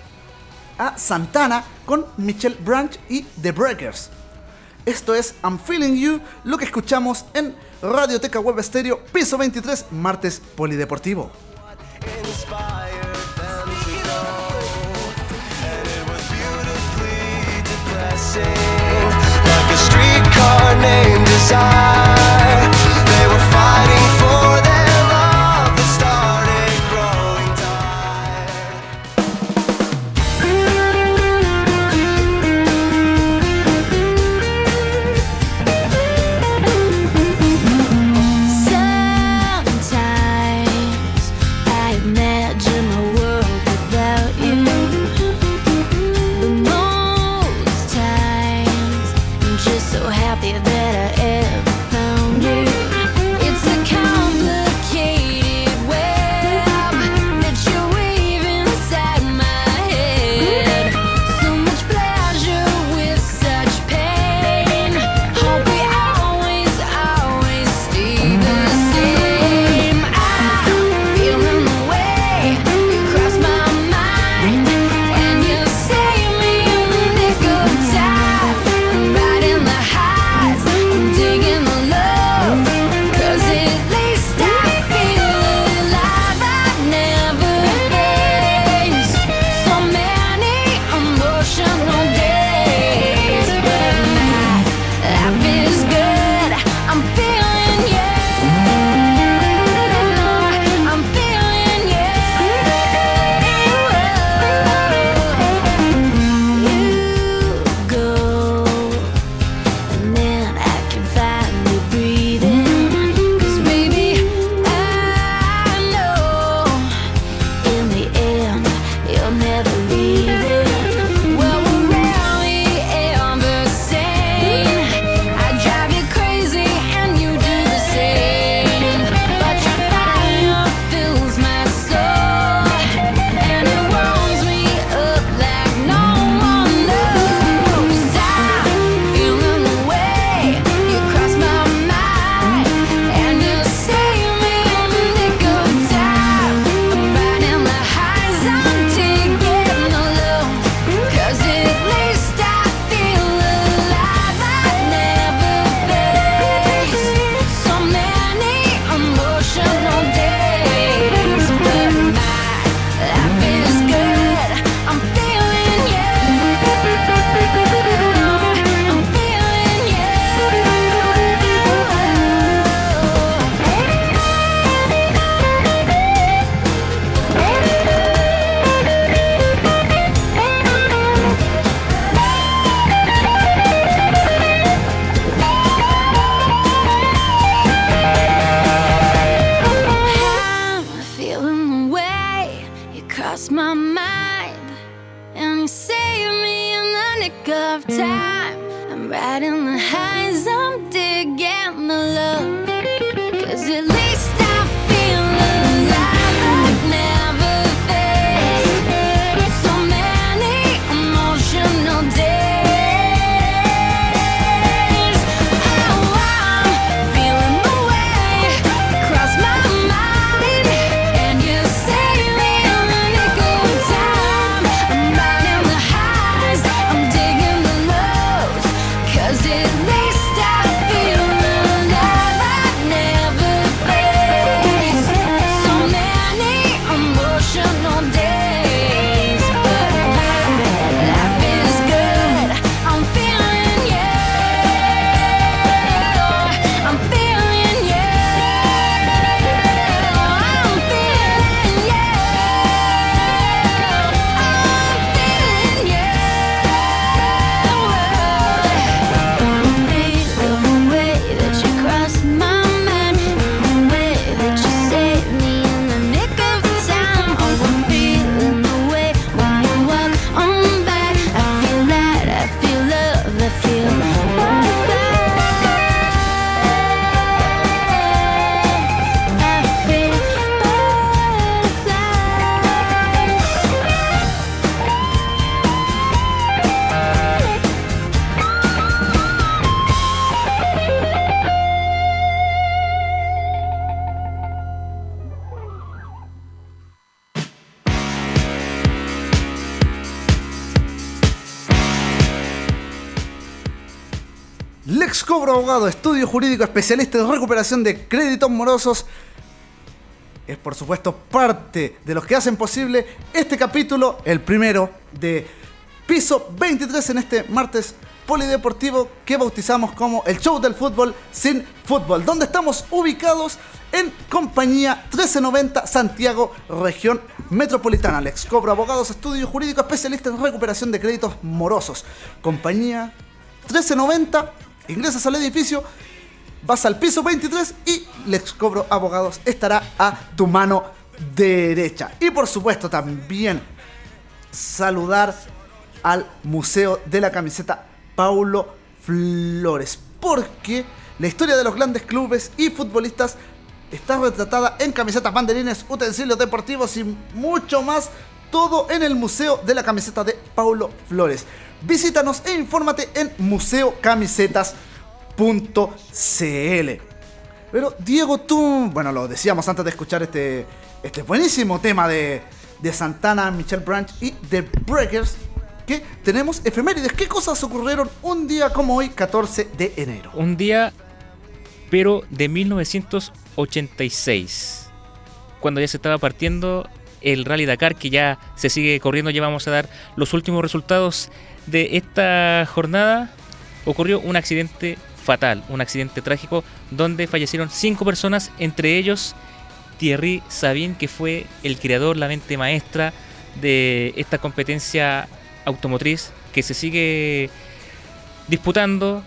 a Santana con Michelle Branch y The Breakers. Esto es I'm Feeling You, lo que escuchamos en Radioteca Web Estéreo, piso 23, martes polideportivo. Jurídico especialista en recuperación de créditos morosos, es por supuesto parte de los que hacen posible este capítulo, el primero de piso 23 en este martes polideportivo que bautizamos como el show del fútbol sin fútbol, donde estamos ubicados en compañía 1390 Santiago, región metropolitana. Lex Cobro Abogados, estudio jurídico especialista en recuperación de créditos morosos. Compañía 1390, ingresas al edificio, vas al piso 23 y Lex Cobro Abogados estará a tu mano derecha. Y por supuesto también saludar al Museo de la Camiseta Paulo Flores. Porque la historia de los grandes clubes y futbolistas está retratada en camisetas, banderines, utensilios deportivos y mucho más. Todo en el Museo de la Camiseta de Paulo Flores. Visítanos e infórmate en museocamisetas.cl. Pero Diego, tú, bueno, lo decíamos antes de escuchar este, este buenísimo tema de, de Santana, Michelle Branch y The Breakers, que tenemos efemérides. ¿Qué cosas ocurrieron un día como hoy, 14 de enero? Un día, pero de 1986, cuando ya se estaba partiendo el Rally Dakar, que ya se sigue corriendo, ya vamos a dar los últimos resultados de esta jornada. Ocurrió un accidente fatal, un accidente trágico, donde fallecieron cinco personas, entre ellos Thierry Sabine, que fue el creador, la mente maestra de esta competencia automotriz que se sigue disputando,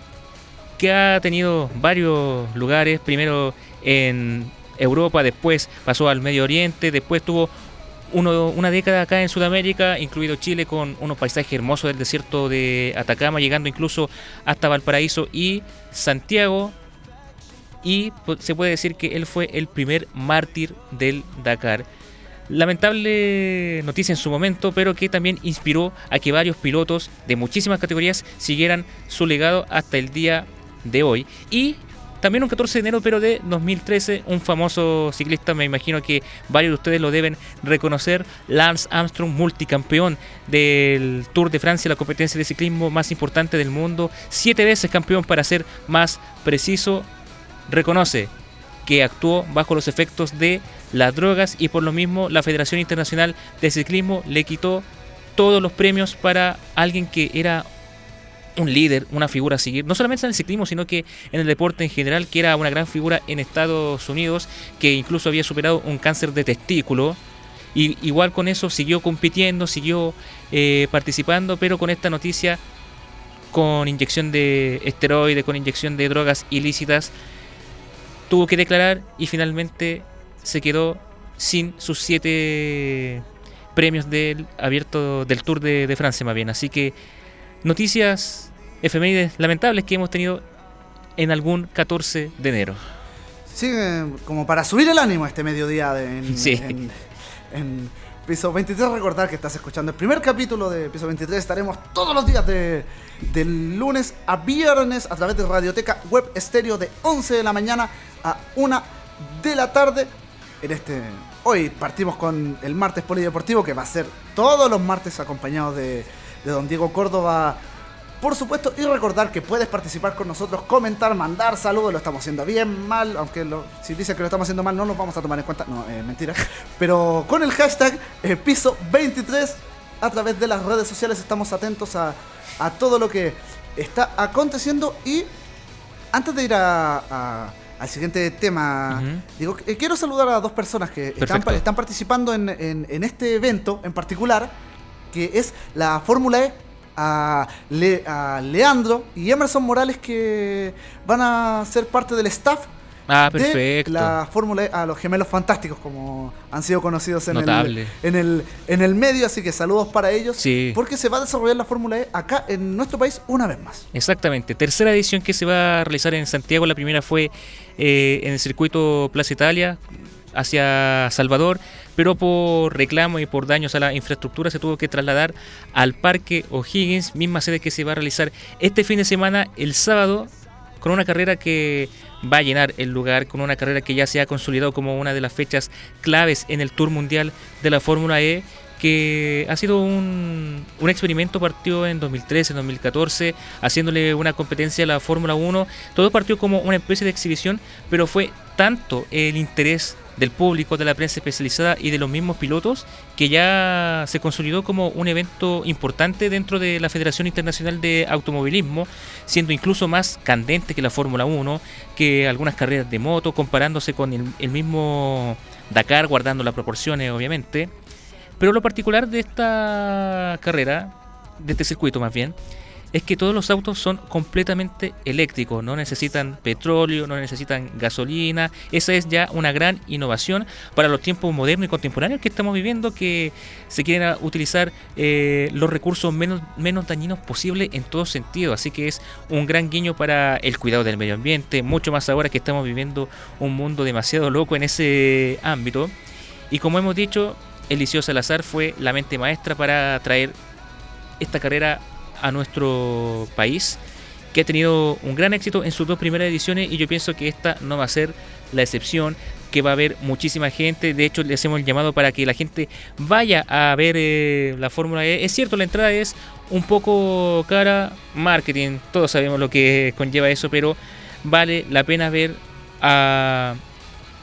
que ha tenido varios lugares, primero en Europa, después pasó al Medio Oriente, después tuvo una década acá en Sudamérica, incluido Chile, con unos paisajes hermosos del desierto de Atacama, llegando incluso hasta Valparaíso y Santiago. Y se puede decir que él fue el primer mártir del Dakar. Lamentable noticia en su momento, pero que también inspiró a que varios pilotos de muchísimas categorías siguieran su legado hasta el día de hoy. Y también un 14 de enero, pero de 2013, un famoso ciclista, me imagino que varios de ustedes lo deben reconocer, Lance Armstrong, multicampeón del Tour de Francia, la competencia de ciclismo más importante del mundo, siete veces campeón para ser más preciso, reconoce que actuó bajo los efectos de las drogas y por lo mismo la Federación Internacional de Ciclismo le quitó todos los premios para alguien que era un líder, una figura a seguir, no solamente en el ciclismo, sino que en el deporte en general, que era una gran figura en Estados Unidos, que incluso había superado un cáncer de testículo. Y igual con eso siguió compitiendo, siguió eh, participando, pero con esta noticia, con inyección de esteroides, con inyección de drogas ilícitas, tuvo que declarar y finalmente se quedó sin sus siete premios del abierto del Tour de, de Francia más bien. Así que noticias efemérides lamentables que hemos tenido en algún 14 de enero. Sí, eh, como para subir el ánimo este mediodía de, en, Sí. en- en Piso 23. Recordar que estás escuchando el primer capítulo de Piso 23. Estaremos todos los días de, del lunes a viernes a través de Radioteca Web Estéreo de 11 de la mañana a 1 de la tarde. En este, hoy partimos con el martes polideportivo que va a ser todos los martes acompañado de, de don Diego Córdoba. Por supuesto, y recordar que puedes participar con nosotros, comentar, mandar saludos, lo estamos haciendo bien, mal, aunque lo- si dicen que lo estamos haciendo mal no los vamos a tomar en cuenta, no, eh, mentira. Pero con el hashtag eh, piso 23 a través de las redes sociales estamos atentos a, a todo lo que está aconteciendo. Y antes de ir a- a- al siguiente tema, Ujú. digo, eh, quiero saludar a dos personas que están, participando en, en- en este evento en particular, que es la Fórmula E. A, Le- a Leandro y Emerson Morales que van a ser parte del staff Ah, de la Fórmula E, a los gemelos fantásticos como han sido conocidos en el, en, el, en el medio, así que saludos para ellos Sí. porque se va a desarrollar la Fórmula E acá en nuestro país una vez más. Exactamente, tercera edición que se va a realizar en Santiago. La primera fue eh, en el circuito Plaza Italia hacia Salvador, pero por reclamo y por daños a la infraestructura se tuvo que trasladar al Parque O'Higgins, misma sede que se va a realizar este fin de semana, el sábado, con una carrera que va a llenar el lugar, con una carrera que ya se ha consolidado como una de las fechas claves en el Tour Mundial de la Fórmula E, que ha sido un, un experimento partió en 2013, en 2014, haciéndole una competencia a la Fórmula 1. Todo partió como una especie de exhibición, pero fue tanto el interés del público, de la prensa especializada y de los mismos pilotos, que ya se consolidó como un evento importante dentro de la Federación Internacional de Automovilismo, siendo incluso más candente que la Fórmula 1, que algunas carreras de moto, comparándose con el, el mismo Dakar, guardando las proporciones obviamente. Pero lo particular de esta carrera, de este circuito más bien, es que todos los autos son completamente eléctricos, no necesitan petróleo, no necesitan gasolina. Esa es ya una gran innovación para los tiempos modernos y contemporáneos que estamos viviendo, que se quieren utilizar eh, los recursos menos, dañinos posibles en todo sentido. Así que es un gran guiño para el cuidado del medio ambiente, mucho más ahora que estamos viviendo un mundo demasiado loco en ese ámbito. Y como hemos dicho, Eliseo Salazar fue la mente maestra para traer esta carrera a nuestro país, que ha tenido un gran éxito en sus dos primeras ediciones y yo pienso que esta no va a ser la excepción, que va a haber muchísima gente, de hecho le hacemos el llamado para que la gente vaya a ver eh, la Fórmula E. Es cierto, la entrada es un poco cara, marketing, todos sabemos lo que conlleva eso, pero vale la pena ver a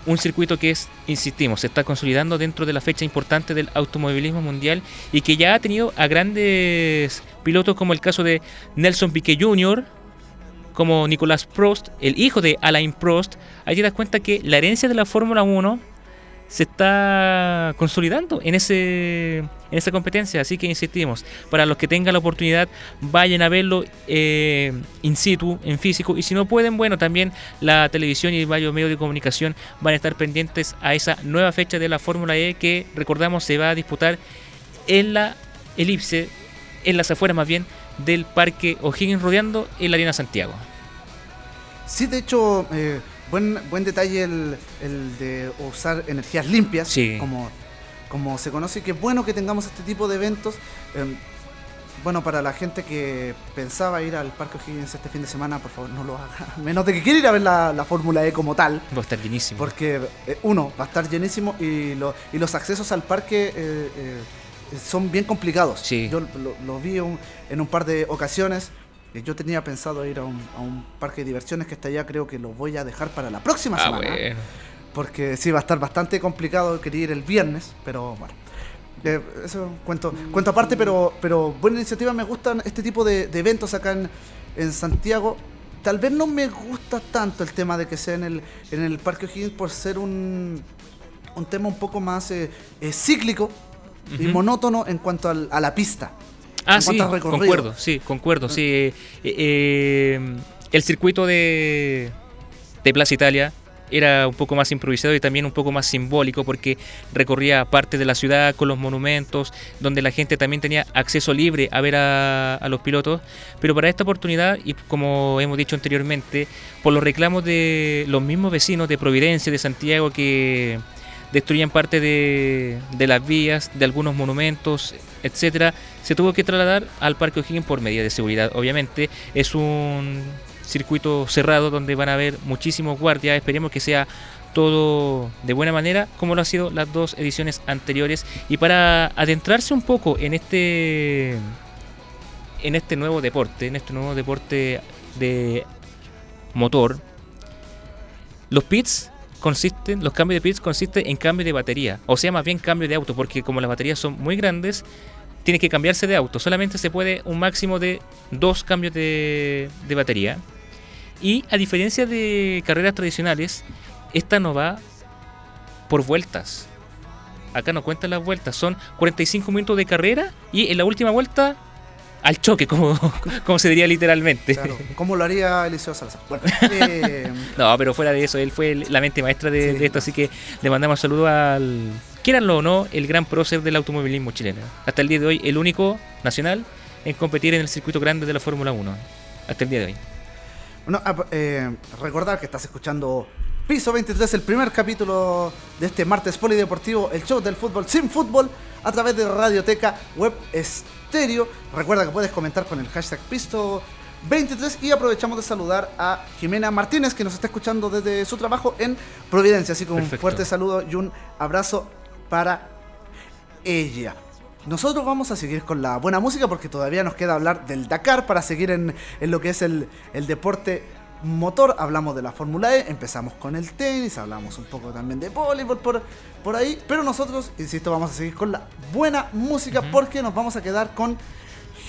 un circuito que es, insistimos, se está consolidando dentro de la fecha importante del automovilismo mundial y que ya ha tenido a grandes pilotos como el caso de Nelson Piquet Jr., como Nicolas Prost, el hijo de Alain Prost. Ahí te das cuenta que la herencia de la Fórmula 1 se está consolidando en ese en esa competencia así que insistimos para los que tengan la oportunidad vayan a verlo eh, in situ en físico y si no pueden bueno también la televisión y varios medios de comunicación van a estar pendientes a esa nueva fecha de la Fórmula E que recordamos se va a disputar en la elipse en las afueras más bien del parque O'Higgins rodeando en la Arena Santiago. Sí, de hecho, eh, buen, buen detalle el, el de usar energías limpias, Sí. como, como se conoce, que es bueno que tengamos este tipo de eventos. Eh, bueno, para la gente que pensaba ir al Parque O'Higgins este fin de semana, por favor, no lo haga. Menos de que quiera ir a ver la, la Fórmula E como tal. va a estar llenísimo Porque, eh, uno, va a estar llenísimo y, lo- y los accesos al parque eh, eh, son bien complicados. Sí. Yo lo, lo vi un- en un par de ocasiones. Eh, Yo tenía pensado ir a un, a un parque de diversiones que está allá, creo que lo voy a dejar para la próxima ah semana. bueno Porque sí, va a estar bastante complicado. Quería ir el viernes, pero bueno. Eh, eso cuento, cuento aparte, pero, pero buena iniciativa. Me gustan este tipo de, de eventos acá en, en Santiago. Tal vez no me gusta tanto el tema de que sea en el, en el Parque O'Higgins por ser un, un tema un poco más eh, eh, cíclico y monótono en cuanto al- a la pista. Ah, sí, recorrido. concuerdo, sí, concuerdo, sí. Eh, eh, el circuito de, de Plaza Italia era un poco más improvisado y también un poco más simbólico porque recorría parte de la ciudad con los monumentos, donde la gente también tenía acceso libre a ver a, a los pilotos. Pero para esta oportunidad, y como hemos dicho anteriormente, por los reclamos de los mismos vecinos de Providencia, de Santiago, que destruían parte de, de las vías, de algunos monumentos, etcétera, se tuvo que trasladar al Parque O'Higgins por medidas de seguridad. Obviamente es un circuito cerrado donde van a haber muchísimos guardias. Esperemos que sea todo de buena manera, como lo ha sido las dos ediciones anteriores. Y para adentrarse un poco en este en este nuevo deporte, en este nuevo deporte de motor, los pits consisten, los cambios de pits consisten en cambio de batería, o sea, más bien cambio de auto, porque como las baterías son muy grandes, tiene que cambiarse de auto. Solamente se puede un máximo de dos cambios de, de batería. Y a diferencia de carreras tradicionales, esta no va por vueltas. Acá no cuentan las vueltas, son 45 minutos de carrera y en la última vuelta al choque, como, como se diría literalmente. Claro, ¿Cómo lo haría Eliseo Salazar? Bueno, eh, No, pero fuera de eso, él fue la mente maestra de, Sí. de esto, así que le mandamos saludos al, quieranlo o no, el gran prócer del automovilismo chileno. Hasta el día de hoy, el único nacional en competir en el circuito grande de la Fórmula 1. Hasta el día de hoy. Bueno, ah, eh, recordar que estás escuchando Piso 23, el primer capítulo de este martes polideportivo, el show del fútbol sin fútbol, a través de Radioteca Web Recuerda que puedes comentar con el hashtag Piso 23 y aprovechamos de saludar a Jimena Martínez que nos está escuchando desde su trabajo en Providencia. Así que un Perfecto. fuerte saludo y un abrazo para ella. nosotros vamos a seguir con la buena música porque todavía nos queda hablar del Dakar para seguir en, en lo que es el, el deporte motor. Hablamos de la Fórmula E, empezamos con el tenis, hablamos un poco también de voleibol por, por ahí. Pero nosotros, insisto, vamos a seguir con la buena música porque nos vamos a quedar con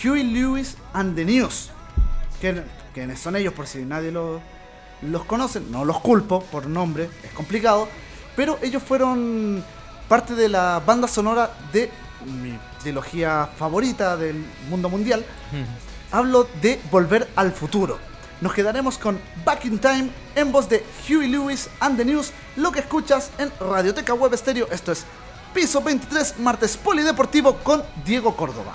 Huey Lewis and the News. ¿Quién- ¿Quiénes son ellos? Por si nadie lo- los conoce, no los culpo por nombre, es complicado. Pero ellos fueron parte de la banda sonora de mi trilogía favorita del mundo mundial. Hablo de Volver al Futuro. Nos quedaremos con Back in Time en voz de Huey Lewis and the News, lo que escuchas en Radioteca Web Stereo. Esto es Piso 23, martes polideportivo con Diego Córdoba.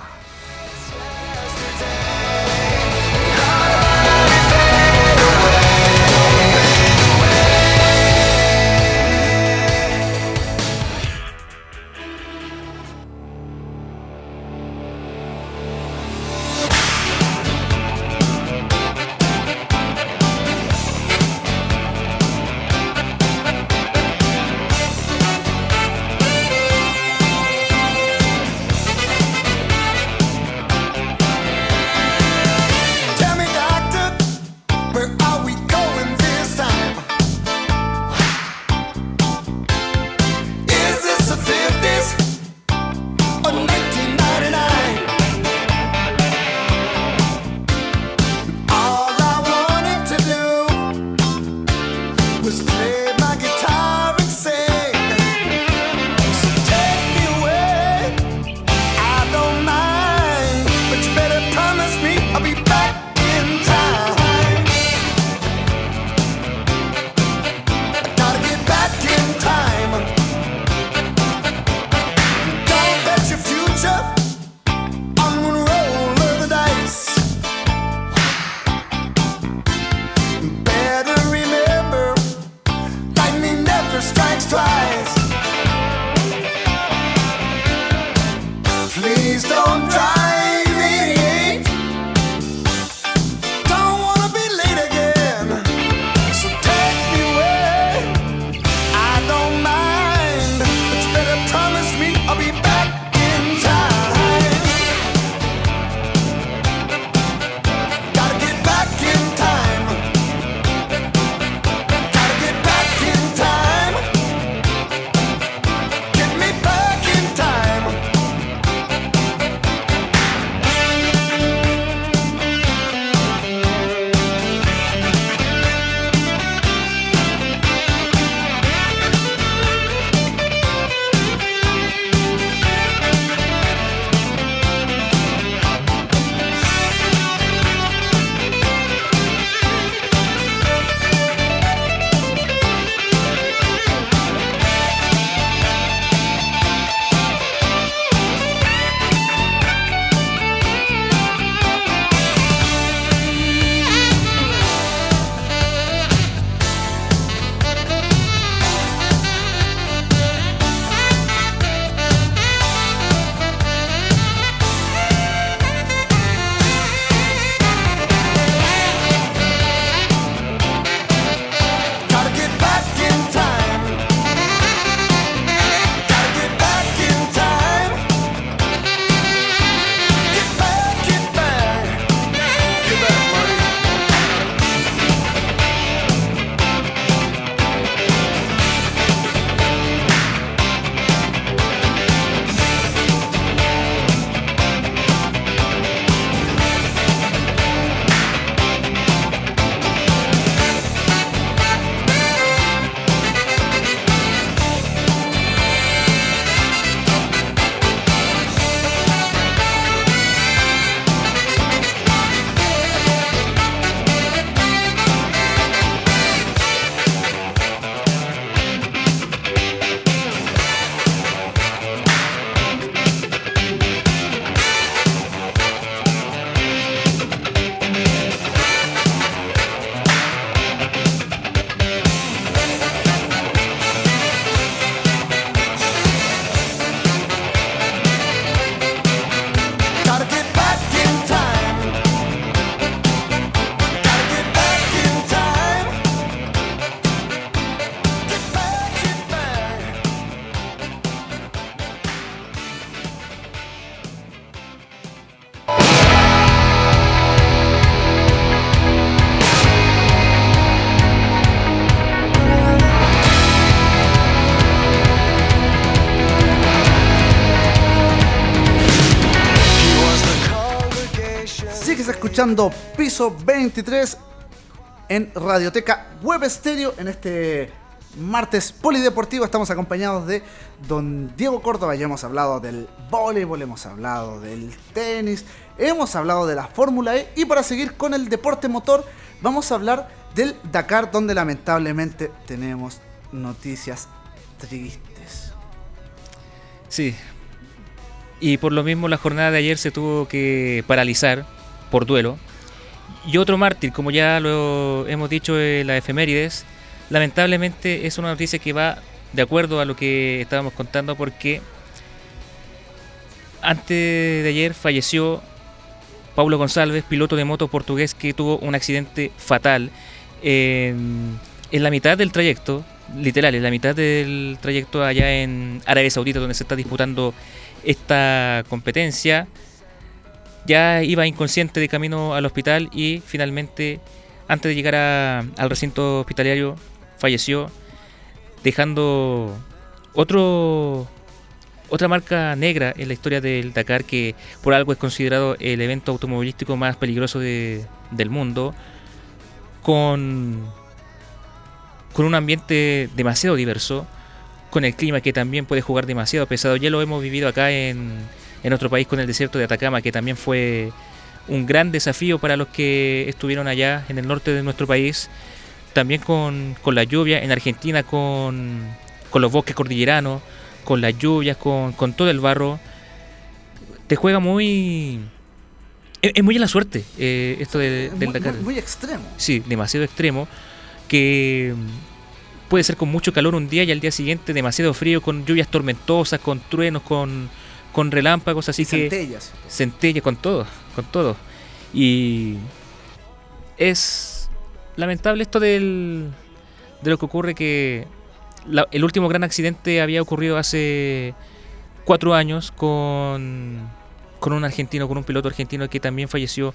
Piso 23 en Radioteca Web Estéreo en este martes polideportivo. Estamos acompañados de don Diego Córdoba. Ya hemos hablado del voleibol, hemos hablado del tenis, hemos hablado de la Fórmula E. Y para seguir con el deporte motor, vamos a hablar del Dakar, donde lamentablemente tenemos noticias tristes. Sí. Y por lo mismo la jornada de ayer se tuvo que paralizar por duelo. Y otro mártir, como ya lo hemos dicho en las efemérides, lamentablemente es una noticia que va de acuerdo a lo que estábamos contando porque antes de ayer falleció Paulo González, piloto de moto portugués que tuvo un accidente fatal en, en la mitad del trayecto, literal, en la mitad del trayecto allá en Arabia Saudita donde se está disputando esta competencia. Ya iba inconsciente de camino al hospital y finalmente, antes de llegar a- al recinto hospitalario, falleció, dejando otro otra marca negra en la historia del Dakar que por algo es considerado el evento automovilístico más peligroso de- del mundo, con, con un ambiente demasiado diverso, con el clima que también puede jugar demasiado pesado. Ya lo hemos vivido acá en, en otro país con el desierto de Atacama, que también fue un gran desafío para los que estuvieron allá en el norte de nuestro país. También con, con la lluvia, en Argentina con, con los bosques cordilleranos, con las lluvias, con, con todo el barro. Te juega muy... Es, es muy a la suerte eh, esto de- del muy, Dakar. muy- muy extremo. Sí, demasiado extremo. Que puede ser con mucho calor un día y al día siguiente demasiado frío, con lluvias tormentosas, con truenos, con, con relámpagos, así y que centellas. centella con todo, con todo. Y es lamentable esto del, de lo que ocurre que la- el último gran accidente había ocurrido hace cuatro años con, con un argentino, con un piloto argentino que también falleció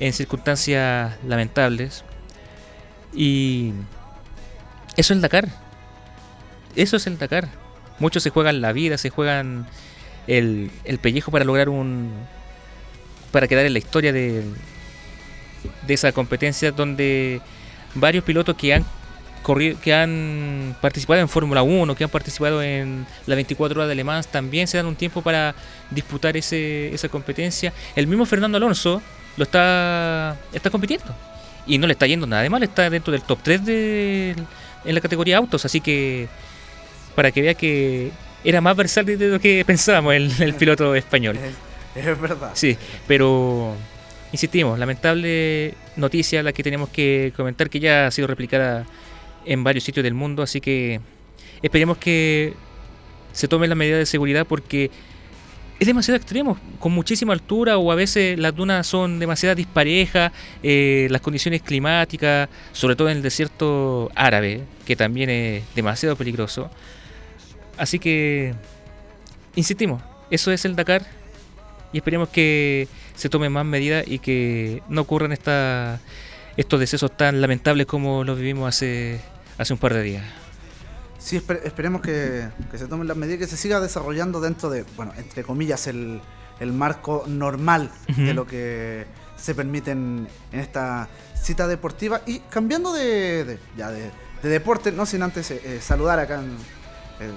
en circunstancias lamentables. Y eso es el Dakar. Eso es el Dakar. Muchos se juegan la vida, se juegan el, el pellejo para lograr un, para quedar en la historia de, de esa competencia donde varios pilotos que han corrido, que han participado en Fórmula 1, que han participado en la 24 horas de Le Mans, también se dan un tiempo para disputar ese, esa competencia. El mismo Fernando Alonso lo está, está compitiendo y no le está yendo nada de mal, está dentro del top 3 de, en la categoría autos, así que para que vea que era más versátil de lo que pensábamos el, el piloto español. Es, es verdad. Sí, pero insistimos, lamentable noticia la que tenemos que comentar que ya ha sido replicada en varios sitios del mundo, así que esperemos que se tomen las medidas de seguridad porque es demasiado extremo, con muchísima altura o a veces las dunas son demasiado disparejas, eh, las condiciones climáticas, sobre todo en el desierto árabe, que también es demasiado peligroso. Así que, insistimos, eso es el Dakar y esperemos que se tomen más medidas y que no ocurran esta, estos decesos tan lamentables como los vivimos hace, hace un par de días. Sí, espe- esperemos que, que se tomen las medidas, que se siga desarrollando dentro de, bueno, entre comillas, el, el marco normal de lo que se permite en, en esta cita deportiva. Y cambiando de, de- ya de, de deporte, no sin antes eh, eh, saludar acá, en- eh,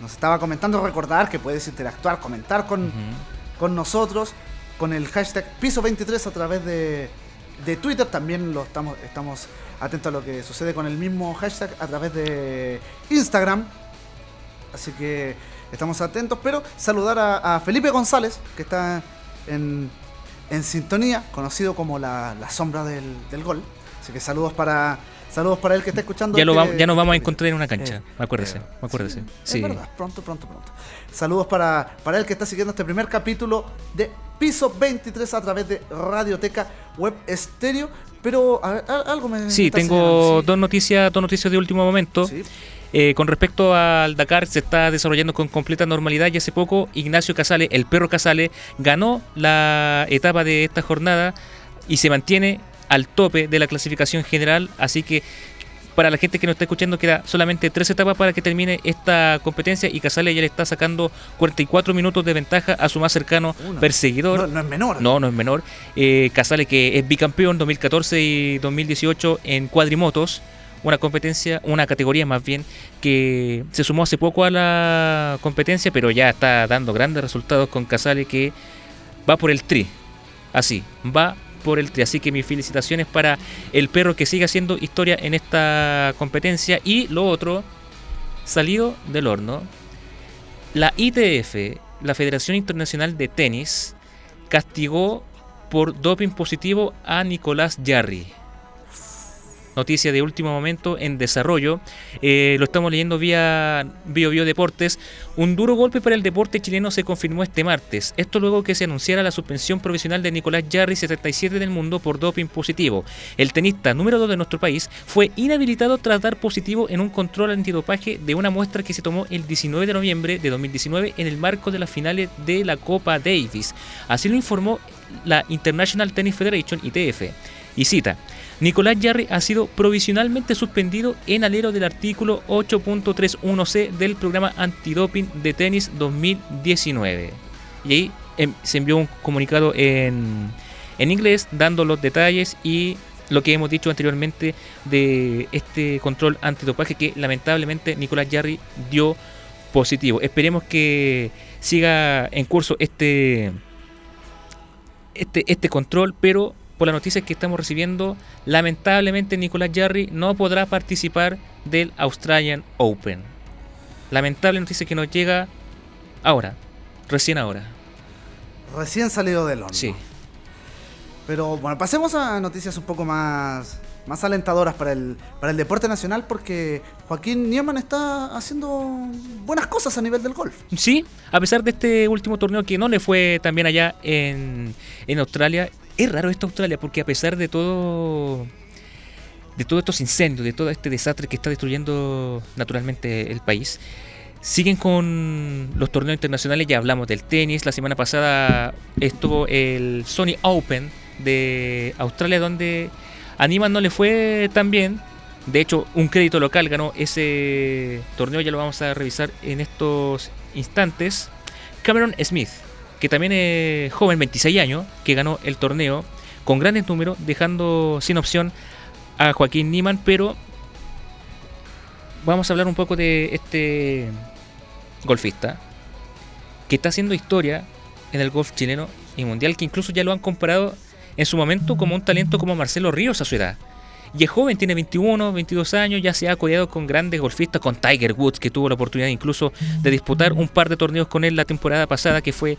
nos estaba comentando, recordar que puedes interactuar, comentar con, con nosotros con el hashtag piso23 a través de, de Twitter. También lo estamos, estamos atentos a lo que sucede con el mismo hashtag a través de Instagram. Así que estamos atentos. Pero saludar a, a Felipe González, que está en, en sintonía, conocido como la, la sombra del, del gol. Así que saludos para saludos para él que está escuchando. Ya, lo vamos, ya nos vamos a encontrar en una cancha, Eh, acuérdese, eh, acuérdese. Sí, Sí. Es verdad, pronto, pronto, pronto. Saludos para, para él que está siguiendo este primer capítulo de Piso 23 a través de Radioteca Web Estéreo. Pero a ver, a- algo me. Sí, tengo dos noticias, dos noticias de último momento. Sí. Eh, con respecto al Dakar, se está desarrollando con completa normalidad y hace poco Ignacio Casale, el perro Casale, ganó la etapa de esta jornada y se mantiene al tope de la clasificación general, así que para la gente que nos está escuchando, queda solamente tres etapas para que termine esta competencia y Casale ya le está sacando 44 minutos de ventaja a su más cercano Uno. perseguidor. No, no es menor. No, no es menor. Eh, Casale que es bicampeón 2014 y 2018 en cuadrimotos. Una competencia, una categoría más bien, que se sumó hace poco a la competencia, pero ya está dando grandes resultados con Casale que va por el tri. Así, va por el tri. Así que mis felicitaciones para el perro que sigue haciendo historia en esta competencia. Y lo otro, salido del horno, la ITF, la Federación Internacional de Tenis, castigó por doping positivo a Nicolás Jarry. Noticia de último momento en desarrollo. Eh, lo estamos leyendo vía Bio Bio Deportes. Un duro golpe para el deporte chileno se confirmó este martes. Esto luego que se anunciara la suspensión provisional de Nicolás Jarry, 77 del mundo, por doping positivo. El tenista número 2 de nuestro país fue inhabilitado tras dar positivo en un control antidopaje de una muestra que se tomó el 19 de noviembre de 2019 en el marco de las finales de la Copa Davis. Así lo informó la International Tennis Federation, ITF. Y cita, Nicolás Jarry ha sido provisionalmente suspendido en alero del artículo 8.31c del programa antidoping de tenis 2019. Y ahí em, se envió un comunicado en, en inglés dando los detalles y lo que hemos dicho anteriormente de este control antidopaje que lamentablemente Nicolás Jarry dio positivo. Esperemos que siga en curso este este, este control, pero por las noticias que estamos recibiendo, lamentablemente Nicolás Jarry no podrá participar del Australian Open. Lamentable noticia que nos llega ahora, recién ahora. Recién salido del horno. Sí, Pero bueno, pasemos a noticias un poco más, más alentadoras para el, para el deporte nacional porque Joaquín Nieman está haciendo buenas cosas a nivel del golf. sí, a pesar de este último torneo que no le fue tan bien allá en, en Australia, es raro esta Australia porque a pesar de todo de todos estos incendios, de todo este desastre que está destruyendo naturalmente el país, siguen con los torneos internacionales. Ya hablamos del tenis. La semana pasada estuvo el Sony Open de Australia, donde a no le fue tan bien. De hecho, un crédito local ganó ese torneo. Ya lo vamos a revisar en estos instantes. Cameron Smith, que también es joven, 26 años, que ganó el torneo con grandes números, dejando sin opción a Joaquín Niman, pero vamos a hablar un poco de este golfista que está haciendo historia en el golf chileno y mundial, que incluso ya lo han comparado en su momento como un talento como Marcelo Ríos a su edad. Y es joven, tiene 21, 22 años, ya se ha acollado con grandes golfistas, con Tiger Woods, que tuvo la oportunidad incluso de disputar un par de torneos con él la temporada pasada, que fue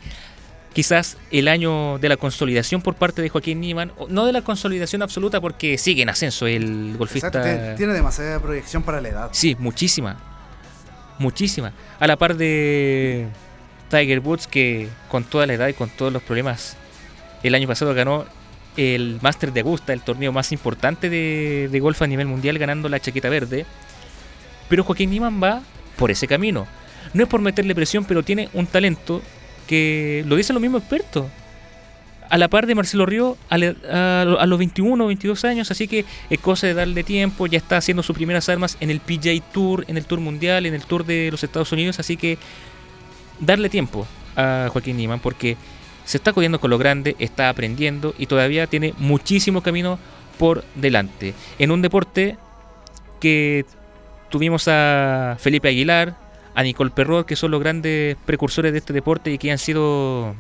quizás el año de la consolidación por parte de Joaquín Niman, o- no de la consolidación absoluta porque sigue en ascenso el golfista. Exacto, tiene demasiada proyección para la edad. Sí, muchísima. Muchísima. A la par de Tiger Woods, que con toda la edad y con todos los problemas, el año pasado ganó el Master de Augusta, el torneo más importante de, de golf a nivel mundial, ganando la chaqueta verde. Pero Joaquín Niman va por ese camino. No es por meterle presión, pero tiene un talento que lo dicen los mismos expertos. A la par de Marcelo Río a, los 21 o 22 años, así que es cosa de darle tiempo. Ya está haciendo sus primeras armas en el PGA Tour, en el Tour Mundial, en el Tour de los Estados Unidos, así que darle tiempo a Joaquín Niman porque se está cogiendo con lo grande, está aprendiendo y todavía tiene muchísimo camino por delante. En un deporte que tuvimos a Felipe Aguilar, a Nicole Perrot, que son los grandes precursores de este deporte y que han sido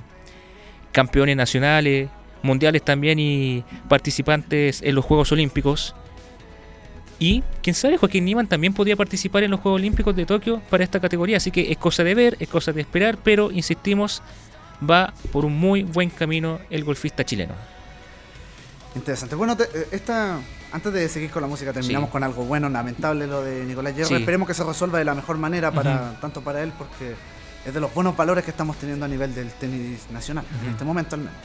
campeones nacionales, mundiales también y participantes en los Juegos Olímpicos. Y, quién sabe, Joaquín Niman también podía participar en los Juegos Olímpicos de Tokio para esta categoría. Así que es cosa de ver, es cosa de esperar, pero insistimos, va por un muy buen camino el golfista chileno. Interesante. Bueno, te- eh, esta, antes de seguir con la música, terminamos Sí. con algo bueno, lamentable lo de Nicolás Hierro. Sí. Esperemos que se resuelva de la mejor manera para tanto para él, porque es de los buenos valores que estamos teniendo a nivel del tenis nacional, en este momento al menos.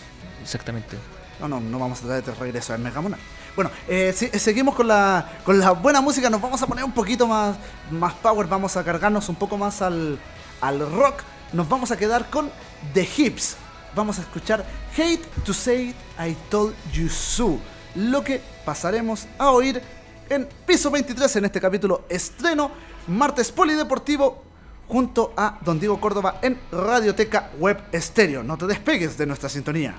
Exactamente. No, no, no vamos a traer de regreso al Megamonal. Bueno, eh, si- seguimos con la, con la buena música, nos vamos a poner un poquito más, más power, vamos a cargarnos un poco más al, al rock. Nos vamos a quedar con The Hips. Vamos a escuchar Hate to Say I Told You So. Lo que pasaremos a oír en Piso 23 en este capítulo estreno, martes polideportivo, junto a Don Diego Córdoba en Radioteca Web Estéreo. No te despegues de nuestra sintonía.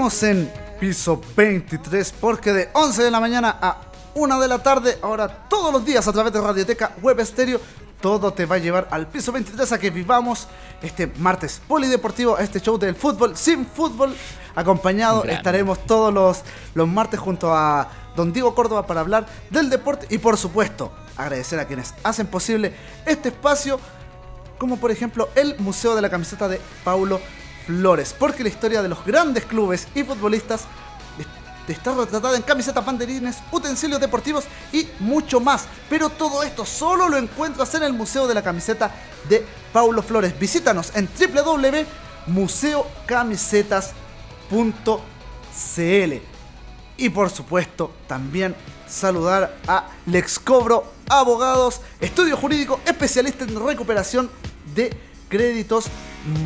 Seguimos en piso 23 porque de 11 de la mañana a 1 de la tarde, ahora todos los días a través de Radioteca Web Estéreo, todo te va a llevar al piso 23 a que vivamos este martes polideportivo, este show del fútbol sin fútbol. Acompañado Grande. estaremos todos los, los martes junto a Don Diego Córdoba para hablar del deporte y por supuesto agradecer a quienes hacen posible este espacio como por ejemplo el Museo de la Camiseta de Paulo Flores, porque la historia de los grandes clubes y futbolistas es- está retratada en camisetas, banderines, utensilios deportivos y mucho más. Pero todo esto solo lo encuentras en el Museo de la Camiseta de Paulo Flores. Visítanos en www.museocamisetas.cl y por supuesto también saludar a Lexcobro Abogados, estudio jurídico especialista en recuperación de créditos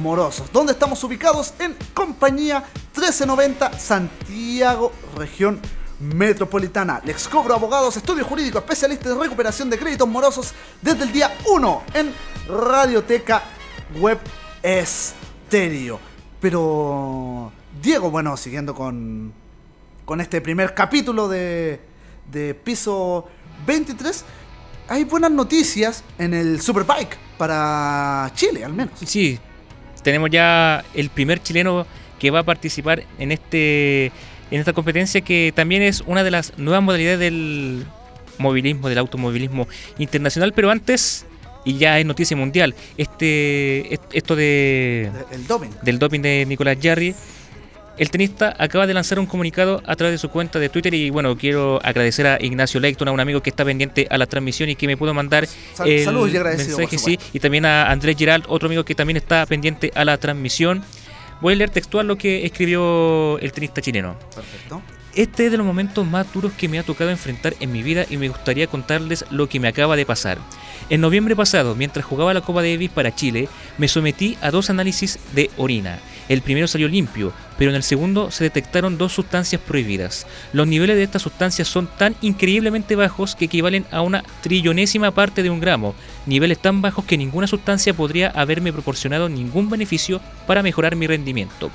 Morosos, donde estamos ubicados en Compañía 1390 Santiago, región metropolitana. Lex Cobro Abogados, estudio jurídico, especialista en recuperación de créditos morosos desde el día 1 en Radioteca Web Estéreo. Pero, Diego, bueno, siguiendo con, con este primer capítulo de, de piso 23, hay buenas noticias en el Superbike para Chile, al menos. Sí, tenemos ya el primer chileno que va a participar en este en esta competencia que también es una de las nuevas modalidades del movilismo, del automovilismo internacional, pero antes y ya es noticia mundial, este est- esto de El doping. del doping de Nicolás Jarry. El tenista acaba de lanzar un comunicado a través de su cuenta de Twitter y bueno, quiero agradecer a Ignacio Lecton, a un amigo que está pendiente a la transmisión y que me pudo mandar Sal- el saludos y mensaje, sí, y también a Andrés Giralt, otro amigo que también está pendiente a la transmisión. Voy a leer textual lo que escribió el tenista chileno. Perfecto. Este es de los momentos más duros que me ha tocado enfrentar en mi vida y me gustaría contarles lo que me acaba de pasar. En noviembre pasado, mientras jugaba la Copa Davis para Chile, me sometí a dos análisis de orina. El primero salió limpio, pero en el segundo se detectaron dos sustancias prohibidas. Los niveles de estas sustancias son tan increíblemente bajos que equivalen a una trillonésima parte de un gramo, niveles tan bajos que ninguna sustancia podría haberme proporcionado ningún beneficio para mejorar mi rendimiento.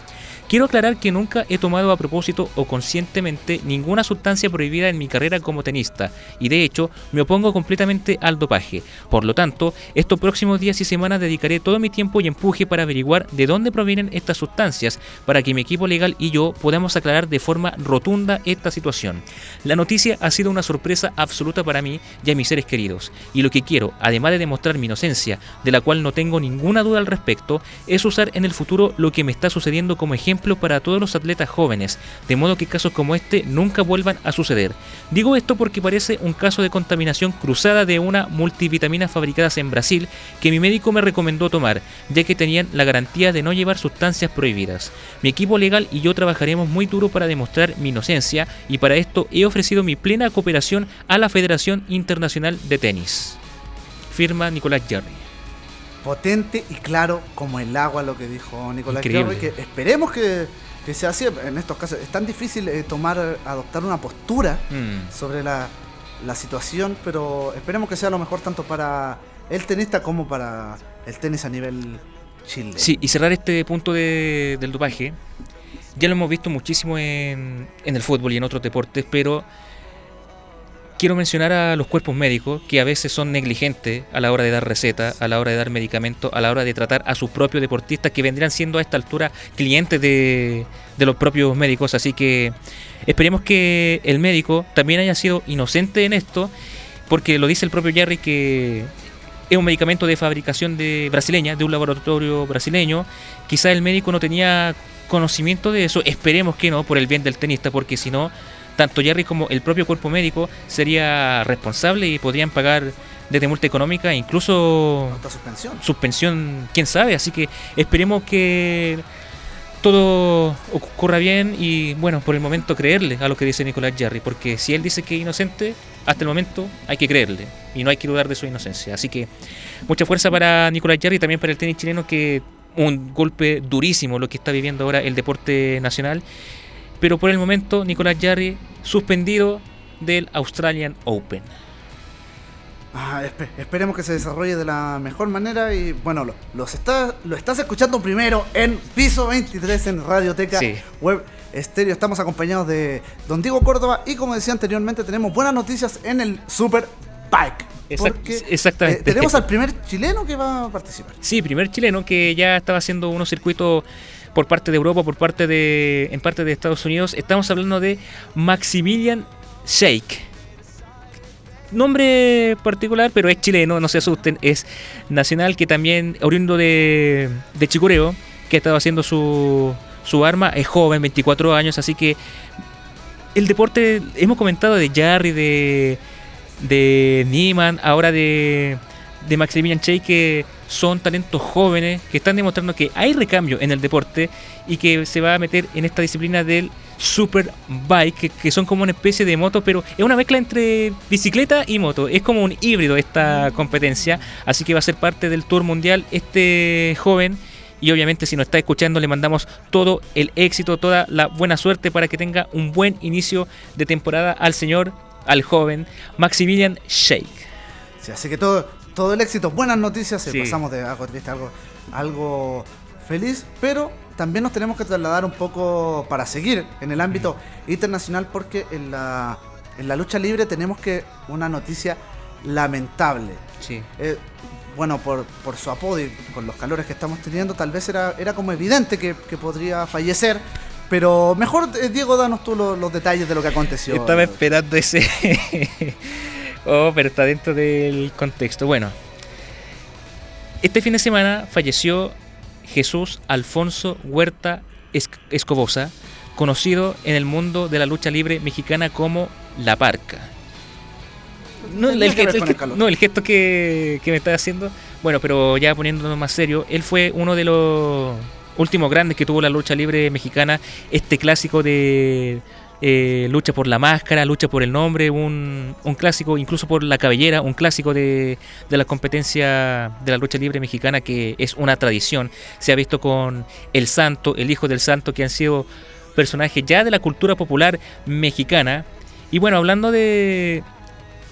Quiero aclarar que nunca he tomado a propósito o conscientemente ninguna sustancia prohibida en mi carrera como tenista y de hecho me opongo completamente al dopaje. Por lo tanto, estos próximos días y semanas dedicaré todo mi tiempo y empuje para averiguar de dónde provienen estas sustancias para que mi equipo legal y yo podamos aclarar de forma rotunda esta situación. La noticia ha sido una sorpresa absoluta para mí y a mis seres queridos y lo que quiero, además de demostrar mi inocencia, de la cual no tengo ninguna duda al respecto, es usar en el futuro lo que me está sucediendo como ejemplo para todos los atletas jóvenes, de modo que casos como este nunca vuelvan a suceder. Digo esto porque parece un caso de contaminación cruzada de una multivitamina fabricadas en Brasil que mi médico me recomendó tomar, ya que tenían la garantía de no llevar sustancias prohibidas. Mi equipo legal y yo trabajaremos muy duro para demostrar mi inocencia y para esto he ofrecido mi plena cooperación a la Federación Internacional de Tenis. Firma Nicolás Jarry. Potente y claro como el agua lo que dijo Nicolás Increíble. Jarry, que esperemos que, que sea así en estos casos. Es tan difícil eh, tomar, adoptar una postura Mm. sobre la, la situación, pero esperemos que sea lo mejor tanto para el tenista como para el tenis a nivel Chile. Sí, y cerrar este punto de- del dopaje, ya lo hemos visto muchísimo en, en el fútbol y en otros deportes, pero quiero mencionar a los cuerpos médicos que a veces son negligentes a la hora de dar recetas, a la hora de dar medicamentos, a la hora de tratar a sus propios deportistas que vendrían siendo a esta altura clientes de, de los propios médicos. Así que esperemos que el médico también haya sido inocente en esto, porque lo dice el propio Jerry que es un medicamento de fabricación de brasileña, de un laboratorio brasileño. Quizá el médico no tenía conocimiento de eso, esperemos que no, por el bien del tenista, porque si no, tanto Jerry como el propio cuerpo médico sería responsable y podrían pagar desde multa económica, incluso Hasta suspensión. suspensión, quién sabe. Así que esperemos que todo ocurra bien y bueno, por el momento creerle a lo que dice Nicolás Jarry, porque si él dice que es inocente, hasta el momento hay que creerle y no hay que dudar de su inocencia. Así que mucha fuerza para Nicolás Jarry y también para el tenis chileno que un golpe durísimo lo que está viviendo ahora el deporte nacional. Pero por el momento Nicolás Jarry suspendido del Australian Open. Ah, espe- esperemos que se desarrolle de la mejor manera y bueno, lo, los está, lo estás escuchando primero en Piso 23 en Radioteca Sí. Web Estéreo. Estamos acompañados de Don Diego Córdoba y como decía anteriormente tenemos buenas noticias en el Super Bike. Exact- exactamente. eh, tenemos al primer chileno que va a participar. Sí, primer chileno que ya estaba haciendo unos circuitos por parte de Europa, por parte de en parte de Estados Unidos. Estamos hablando de Maximilian Shake. Nombre particular, pero es chileno, no se asusten, es nacional que también oriundo de, de Chicureo, que ha estado haciendo su, su arma, es joven, 24 años, así que el deporte, hemos comentado de Jarry, de, de Niemann, ahora de, de Maximilian Che, que son talentos jóvenes que están demostrando que hay recambio en el deporte y que se va a meter en esta disciplina del Superbike, que, que son como una especie de moto, pero es una mezcla entre bicicleta y moto. Es como un híbrido esta competencia, así que va a ser parte del Tour Mundial este joven Y obviamente si nos está escuchando le mandamos todo el éxito, toda la buena suerte para que tenga un buen inicio de temporada al señor, al joven Maximilian Shake. Sí, así que todo, todo el éxito, buenas noticias, eh, Sí. pasamos de algo triste a algo, algo feliz, pero también nos tenemos que trasladar un poco para seguir en el ámbito internacional porque en la, en la lucha libre tenemos que una noticia lamentable. Sí. Eh, bueno, por, por su apodo y con los calores que estamos teniendo, tal vez era, era como evidente que, que podría fallecer. Pero mejor, eh, Diego, danos tú lo- los detalles de lo que aconteció. Estaba esperando ese. Oh, pero está dentro del contexto. Bueno, este fin de semana falleció Jesús Alfonso Huerta Esc- Escobosa, conocido en el mundo de la lucha libre mexicana como La Parca. El, gesto- el no, el gesto que, que me está haciendo. Bueno, pero ya poniéndonos más serio, él fue uno de los últimos grandes que tuvo la lucha libre mexicana. Este clásico de eh, lucha por la máscara, lucha por el nombre, un, un clásico, incluso por la cabellera, un clásico de, de la competencia de la lucha libre mexicana que es una tradición. Se ha visto con El Santo, el Hijo del Santo, que han sido personajes ya de la cultura popular mexicana. Y bueno, hablando de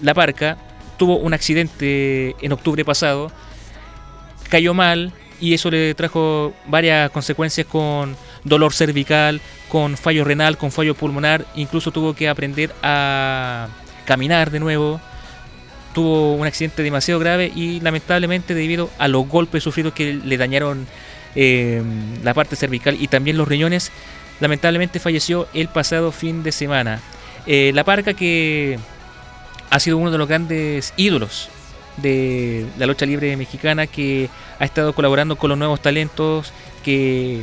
La Parca, tuvo un accidente en octubre pasado, cayó mal y eso le trajo varias consecuencias con dolor cervical, con fallo renal, con fallo pulmonar, incluso tuvo que aprender a caminar de nuevo. Tuvo un accidente demasiado grave y lamentablemente debido a los golpes sufridos que le dañaron eh, la parte cervical y también los riñones, lamentablemente falleció el pasado fin de semana. Eh, la Parca que ha sido uno de los grandes ídolos de la lucha libre mexicana que ha estado colaborando con los nuevos talentos, que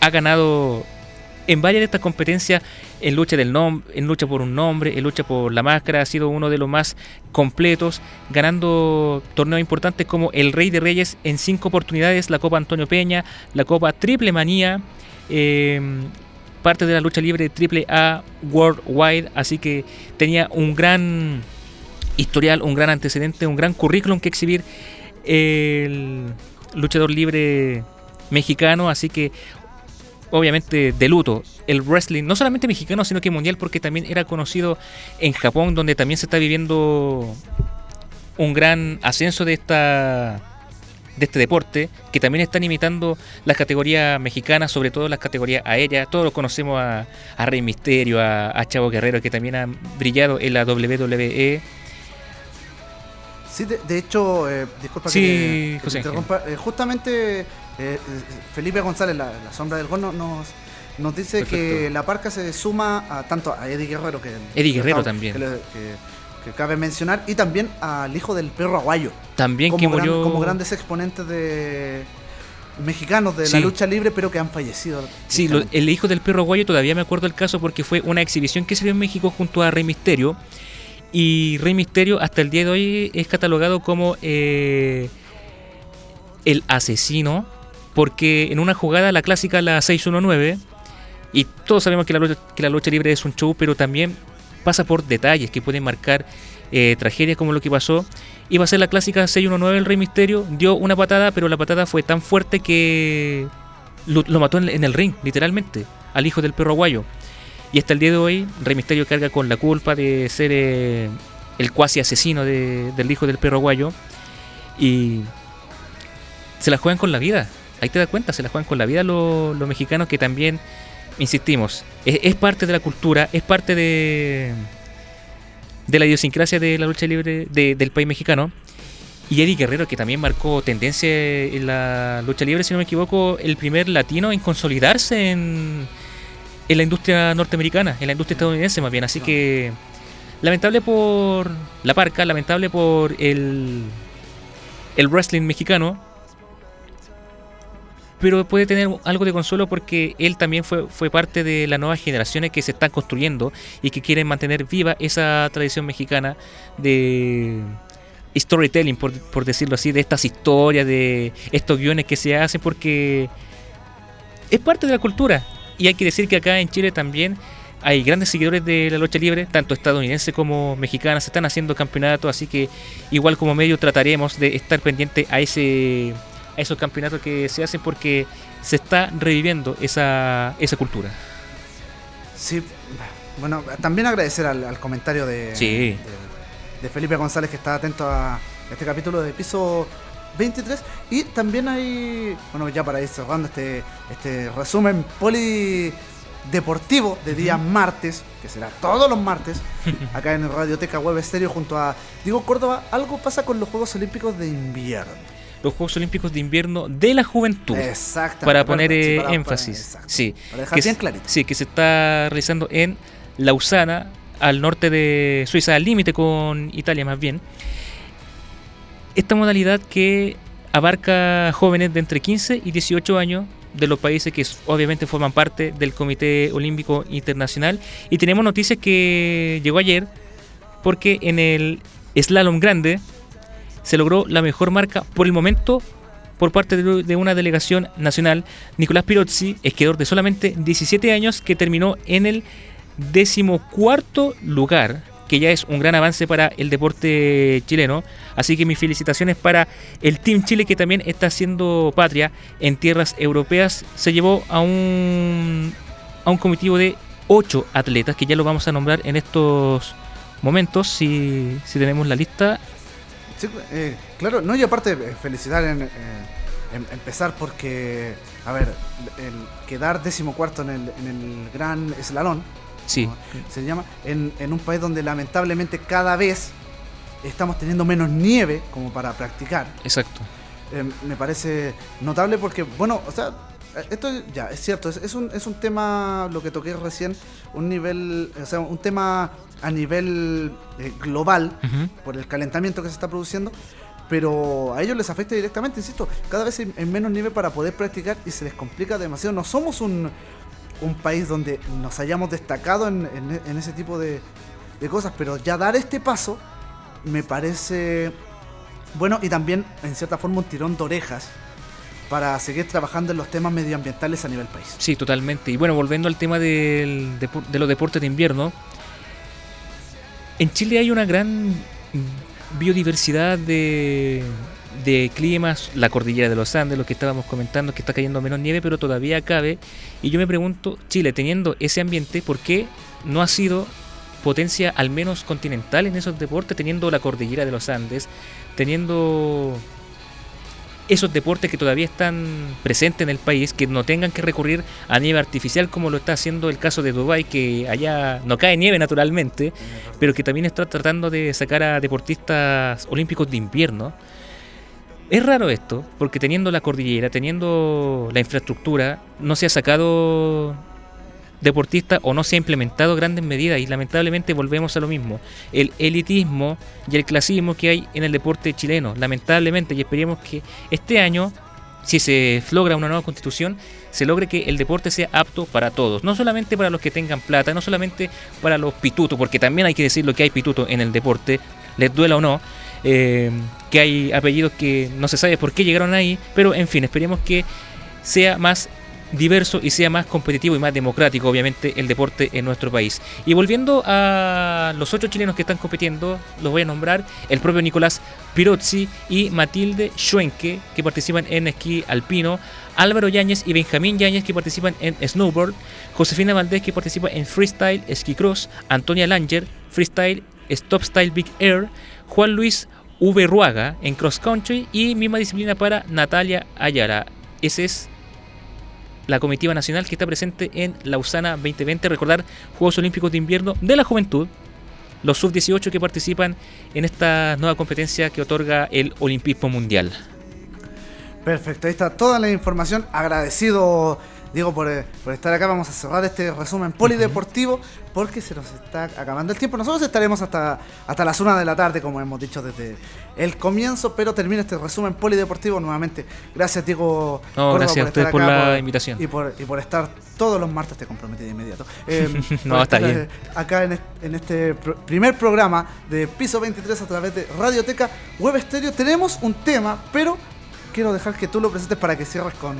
ha ganado en varias de estas competencias en lucha del nom en lucha por un nombre, en lucha por la máscara, ha sido uno de los más completos, ganando torneos importantes como el Rey de Reyes en cinco oportunidades, la Copa Antonio Peña, la Copa Triple Manía, eh, parte de la lucha libre Triple A Worldwide, así que tenía un gran historial, un gran antecedente, un gran currículum que exhibir el luchador libre mexicano, así que obviamente de luto el wrestling, no solamente mexicano, sino que mundial, porque también era conocido en Japón, donde también se está viviendo un gran ascenso de esta de este deporte, que también están imitando las categorías mexicanas, sobre todo las categorías aéreas. Todos conocemos a, a Rey Misterio, a, a Chavo Guerrero, que también han brillado en la WWE. Sí, de, de hecho, eh, disculpa Sí, que, que te interrumpa, eh, justamente eh, eh, Felipe González, la, la sombra del gol, no- nos, nos dice que Perfecto. la parca se suma a tanto a Eddie Guerrero, que, Eddie Guerrero que- también. que, que- que cabe mencionar, y también al hijo del perro aguayo, También como, que gran- murió. como grandes exponentes de mexicanos de Sí. la lucha libre, pero que han fallecido. Sí, lo- el hijo del perro guayo todavía me acuerdo el caso porque fue una exhibición que se dio en México junto a Rey Misterio. Y Rey Misterio hasta el día de hoy es catalogado como eh, el asesino porque en una jugada, la clásica, la 619, y todos sabemos que la lucha, que la lucha libre es un show, pero también pasa por detalles que pueden marcar eh, tragedias como lo que pasó. Iba a ser la clásica 619 el Rey Misterio, dio una patada, pero la patada fue tan fuerte que lo, mató en, en el ring, literalmente, al hijo del perro aguayo. Y hasta el día de hoy, Rey Misterio carga con la culpa de ser eh, el cuasi asesino de- del hijo del perro aguayo. Y se la juegan con la vida. Ahí te das cuenta, se la juegan con la vida los, mexicanos que también, insistimos, es, parte de la cultura, es parte de, de la idiosincrasia de la lucha libre de- del país mexicano. Y Eddie Guerrero, que también marcó tendencia en la lucha libre, si no me equivoco, el primer latino en consolidarse en, en la industria norteamericana, en la industria estadounidense más bien. Así que lamentable por la parca, lamentable por el, el wrestling mexicano. Pero puede tener algo de consuelo porque él también fue, fue parte de las nuevas generaciones que se están construyendo y que quieren mantener viva esa tradición mexicana de storytelling, por, por decirlo así, de estas historias, de estos guiones que se hacen porque es parte de la cultura. Y hay que decir que acá en Chile también hay grandes seguidores de la lucha libre, tanto estadounidense como mexicana, se están haciendo campeonatos, así que igual como medio trataremos de estar pendiente a ese a esos campeonatos que se hacen porque se está reviviendo esa, esa cultura. Sí, bueno, también agradecer al, al comentario de, Sí. de, de Felipe González que está atento a este capítulo de piso 23 y también hay, bueno, ya para ir cerrando este, este resumen polideportivo de día martes, que será todos los martes, acá en Radioteca Web Estéreo junto a Diego Córdoba, algo pasa con los Juegos Olímpicos de invierno. Los Juegos Olímpicos de Invierno de la Juventud. Exactamente. para poner Sí, eh, para- énfasis. exacto. sí, Para dejar que bien clarito. Sí, que se está realizando en Lausana, al norte de Suiza, al límite con Italia más bien. Esta modalidad que abarca jóvenes de entre 15 y 18 años de los países que obviamente forman parte del Comité Olímpico Internacional. Y tenemos noticias que llegó ayer porque en el slalom grande se logró la mejor marca por el momento por parte de una delegación nacional, Nicolás Pirozzi, esquiador de solamente 17 años, que terminó en el decimocuarto lugar, que ya es un gran avance para el deporte chileno. Así que mis felicitaciones para el Team Chile, que también está haciendo patria en tierras europeas. Se llevó a un, a un comitivo de 8 atletas, que ya lo vamos a nombrar en estos momentos, si, si tenemos la lista. Sí, eh, claro, no, y aparte eh, felicitar en, eh, em- empezar porque, a ver, el quedar decimocuarto en el, en el gran slalom, Sí, se llama, en, en un país donde lamentablemente cada vez estamos teniendo menos nieve como para practicar. exacto. Eh, me parece notable porque, bueno, o sea, esto ya es cierto, es, es un, es un tema, lo que toqué recién, un nivel, o sea, un tema a nivel eh, global por el calentamiento que se está produciendo, pero a ellos les afecta directamente, insisto, cada vez hay hay menos nieve para poder practicar y se les complica demasiado. No somos un, un país donde nos hayamos destacado en, ese tipo de, cosas, pero ya dar este paso me parece bueno y también en cierta forma un tirón de orejas para seguir trabajando en los temas medioambientales a nivel país. Sí, totalmente. Y bueno, volviendo al tema de los deportes de invierno, en Chile hay una gran biodiversidad de, de climas, la cordillera de los Andes, lo que estábamos comentando, que está cayendo menos nieve, pero todavía cabe. Y yo me pregunto, Chile, teniendo ese ambiente, ¿por qué no ha sido potencia al menos continental en esos deportes, teniendo la cordillera de los Andes, teniendo esos deportes que todavía están presentes en el país, que no tengan que recurrir a nieve artificial como lo está haciendo el caso de Dubái, que allá no cae nieve naturalmente, pero que también está tratando de sacar a deportistas olímpicos de invierno. Es raro esto, porque teniendo la cordillera, teniendo la infraestructura, no se ha sacado deportistas o no se ha implementado grandes medidas y lamentablemente volvemos a lo mismo. El elitismo y el clasismo que hay en el deporte chileno, lamentablemente, y esperemos que este año, si se logra una nueva constitución, se logre que el deporte sea apto para todos, no solamente para los que tengan plata, no solamente para los pitutos, porque también hay que decirlo que hay pitutos en el deporte, les duela o no, eh, que hay apellidos que no se sabe por qué llegaron ahí, pero en fin, esperemos que sea más diverso y sea más competitivo y más democrático, obviamente, el deporte en nuestro país. Y volviendo a los ocho chilenos que están compitiendo, los voy a nombrar, el propio Nicolás Pirozzi y Matilde Schwenke, que participan en esquí alpino, Álvaro Yáñez y Benjamín Yáñez, que participan en snowboard, Josefina Valdés, que participa en freestyle, esquí cross, Antonia Langer, freestyle, stop style big air, Juan Luis V. Ruaga en cross country y misma disciplina para Natalia Ayala. Ese es la comitiva nacional que está presente en Lausana 2020. Recordar Juegos Olímpicos de Invierno de la Juventud, los sub-18 que participan en esta nueva competencia que otorga el Olimpismo Mundial. Perfecto, ahí está toda la información. Agradecido, Diego, por, eh, por estar acá. Vamos a cerrar este resumen polideportivo porque se nos está acabando el tiempo. Nosotros estaremos hasta, hasta las 1 de la tarde, como hemos dicho desde el comienzo, pero termina este resumen polideportivo nuevamente. Gracias, Diego. No, Córdoba, gracias a ustedes estar por acá, la invitación. Y por, y por estar todos los martes, te comprometí de inmediato. Eh, No, por está bien. eh, Acá en este, en este pro- primer programa de Piso 23 a través de Radioteca Web Estéreo. Tenemos un tema, pero quiero dejar que tú lo presentes para que cierres con,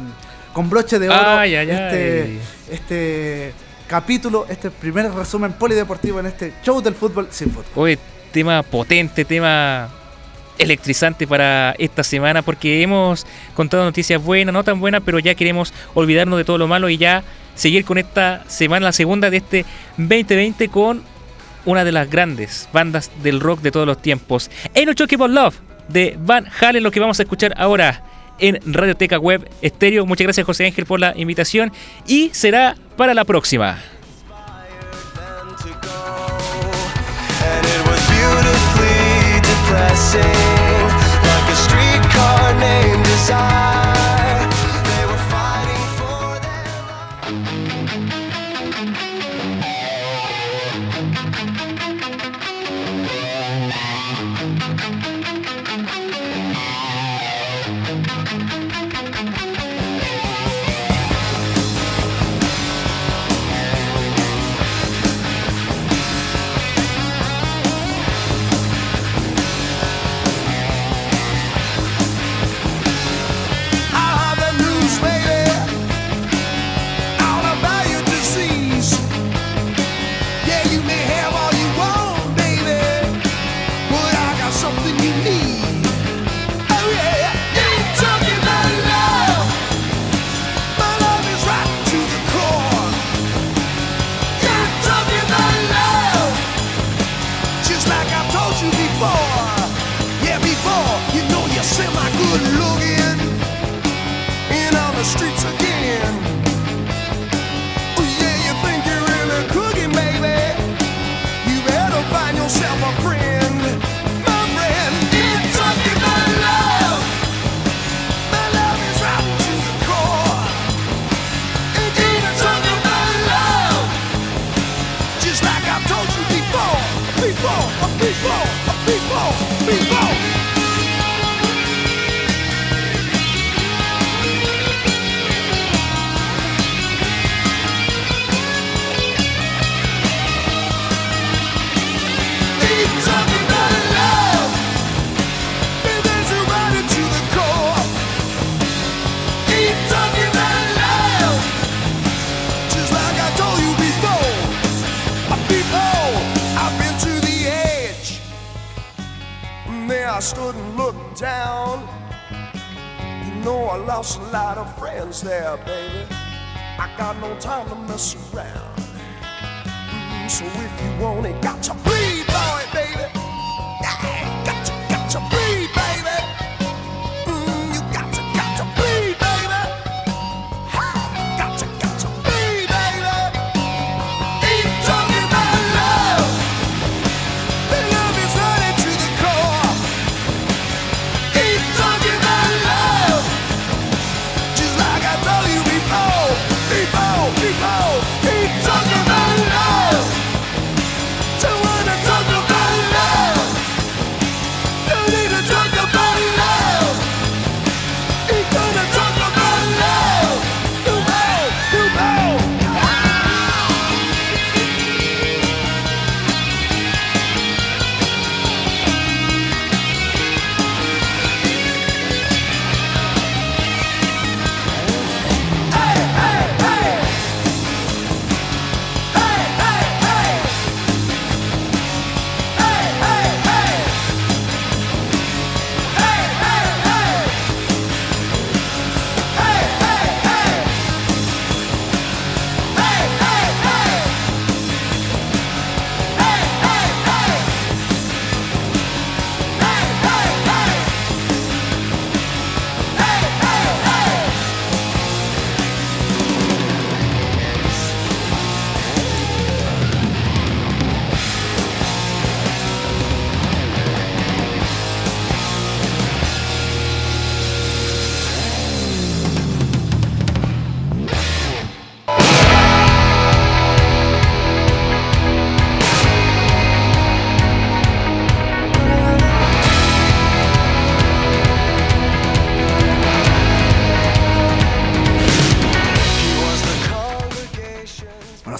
con broche de oro Ay, ay, este, ay. este capítulo, este primer resumen polideportivo en este show del fútbol sin fútbol. Oye, tema potente, tema electrizante para esta semana porque hemos contado noticias buenas, no tan buenas, pero ya queremos olvidarnos de todo lo malo y ya seguir con esta semana, la segunda de este 2020 con una de las grandes bandas del rock de todos los tiempos. Talking About Love de Van Halen, lo que vamos a escuchar ahora en Radioteca Web Estéreo. Muchas gracias José Ángel por la invitación y será para la próxima.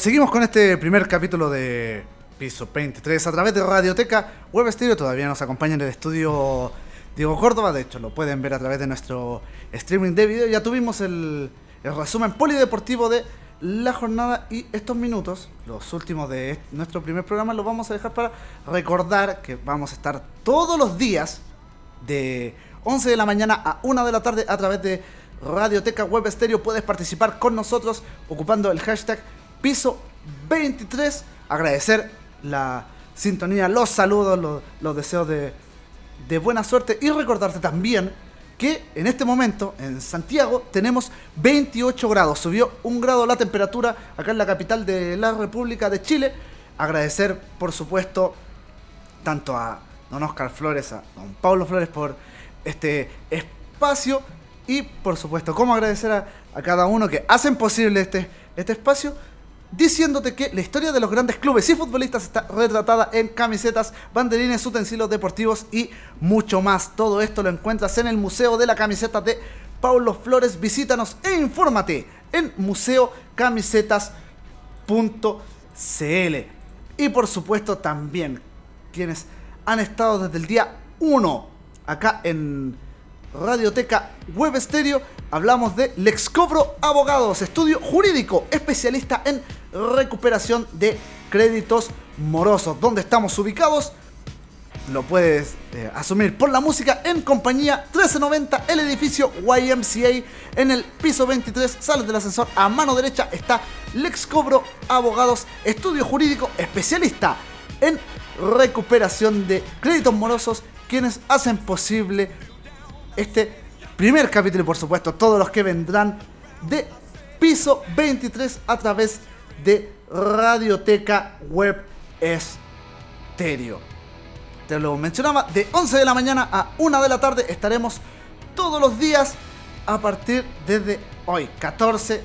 Seguimos con este primer capítulo de Piso 23 a través de Radioteca Web Stereo. Todavía nos acompaña en el estudio Diego Córdoba. De hecho, lo pueden ver a través de nuestro streaming de video. Ya tuvimos el, resumen polideportivo de la jornada y estos minutos, los últimos de nuestro primer programa, los vamos a dejar para recordar que vamos a estar todos los días de 11 de la mañana a 1 de la tarde a través de Radioteca Web Estéreo. Puedes participar con nosotros ocupando el hashtag piso 23. Agradecer la sintonía, los saludos, los, deseos de, de buena suerte y recordarte también que en este momento en Santiago tenemos 28 grados. Subió un grado la temperatura acá en la capital de la República de Chile. Agradecer, por supuesto, tanto a don Oscar Flores, a don Pablo Flores por este espacio y, por supuesto, cómo agradecer a, a cada uno que hacen posible este, este espacio diciéndote que la historia de los grandes clubes y futbolistas está retratada en camisetas, banderines, utensilios deportivos y mucho más. Todo esto lo encuentras en el Museo de la Camiseta de Paulo Flores. Visítanos e infórmate en museocamisetas.cl. Y por supuesto también quienes han estado desde el día 1 acá en Radioteca Web Estéreo, hablamos de Lexcobro Abogados, estudio jurídico especialista en recuperación de créditos morosos. ¿Dónde estamos ubicados? Lo puedes eh, asumir por la música en compañía 1390, el edificio YMCA en el piso 23. Sales del ascensor a mano derecha está Lexcobro Abogados, estudio jurídico especialista en recuperación de créditos morosos, quienes hacen posible este primer capítulo y por supuesto todos los que vendrán de piso 23 a través de Radioteca Web Estéreo. Te lo mencionaba, de 11 de la mañana a 1 de la tarde estaremos todos los días a partir desde hoy, 14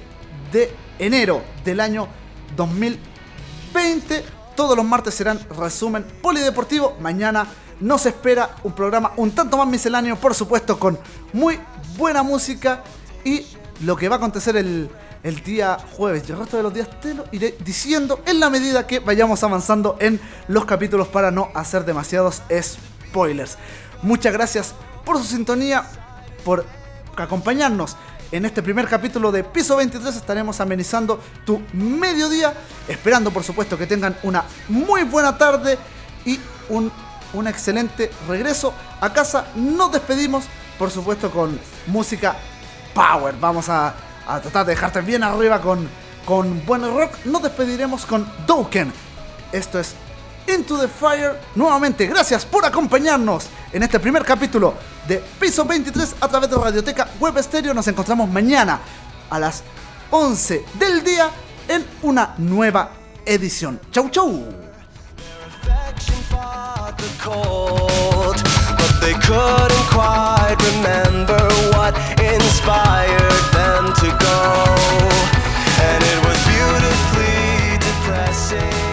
de enero del año 2020. Todos los martes serán resumen polideportivo. Mañana nos espera un programa un tanto más misceláneo, por supuesto, con muy buena música y lo que va a acontecer el, el día jueves y el resto de los días te lo iré diciendo en la medida que vayamos avanzando en los capítulos para no hacer demasiados spoilers. Muchas gracias por su sintonía, por acompañarnos en este primer capítulo de Piso 23. Estaremos amenizando tu mediodía, esperando por supuesto que tengan una muy buena tarde y un, un excelente regreso a casa. Nos despedimos, por supuesto, con música power. Vamos a, a tratar de dejarte bien arriba con, con buen rock. Nos despediremos con Doken. Esto es Into the Fire. Nuevamente, gracias por acompañarnos en este primer capítulo de Piso 23 a través de Radioteca Web Stereo. Nos encontramos mañana a las 11 del día en una nueva edición. Chau, chau. They couldn't quite remember what inspired them to go. And it was beautifully depressing.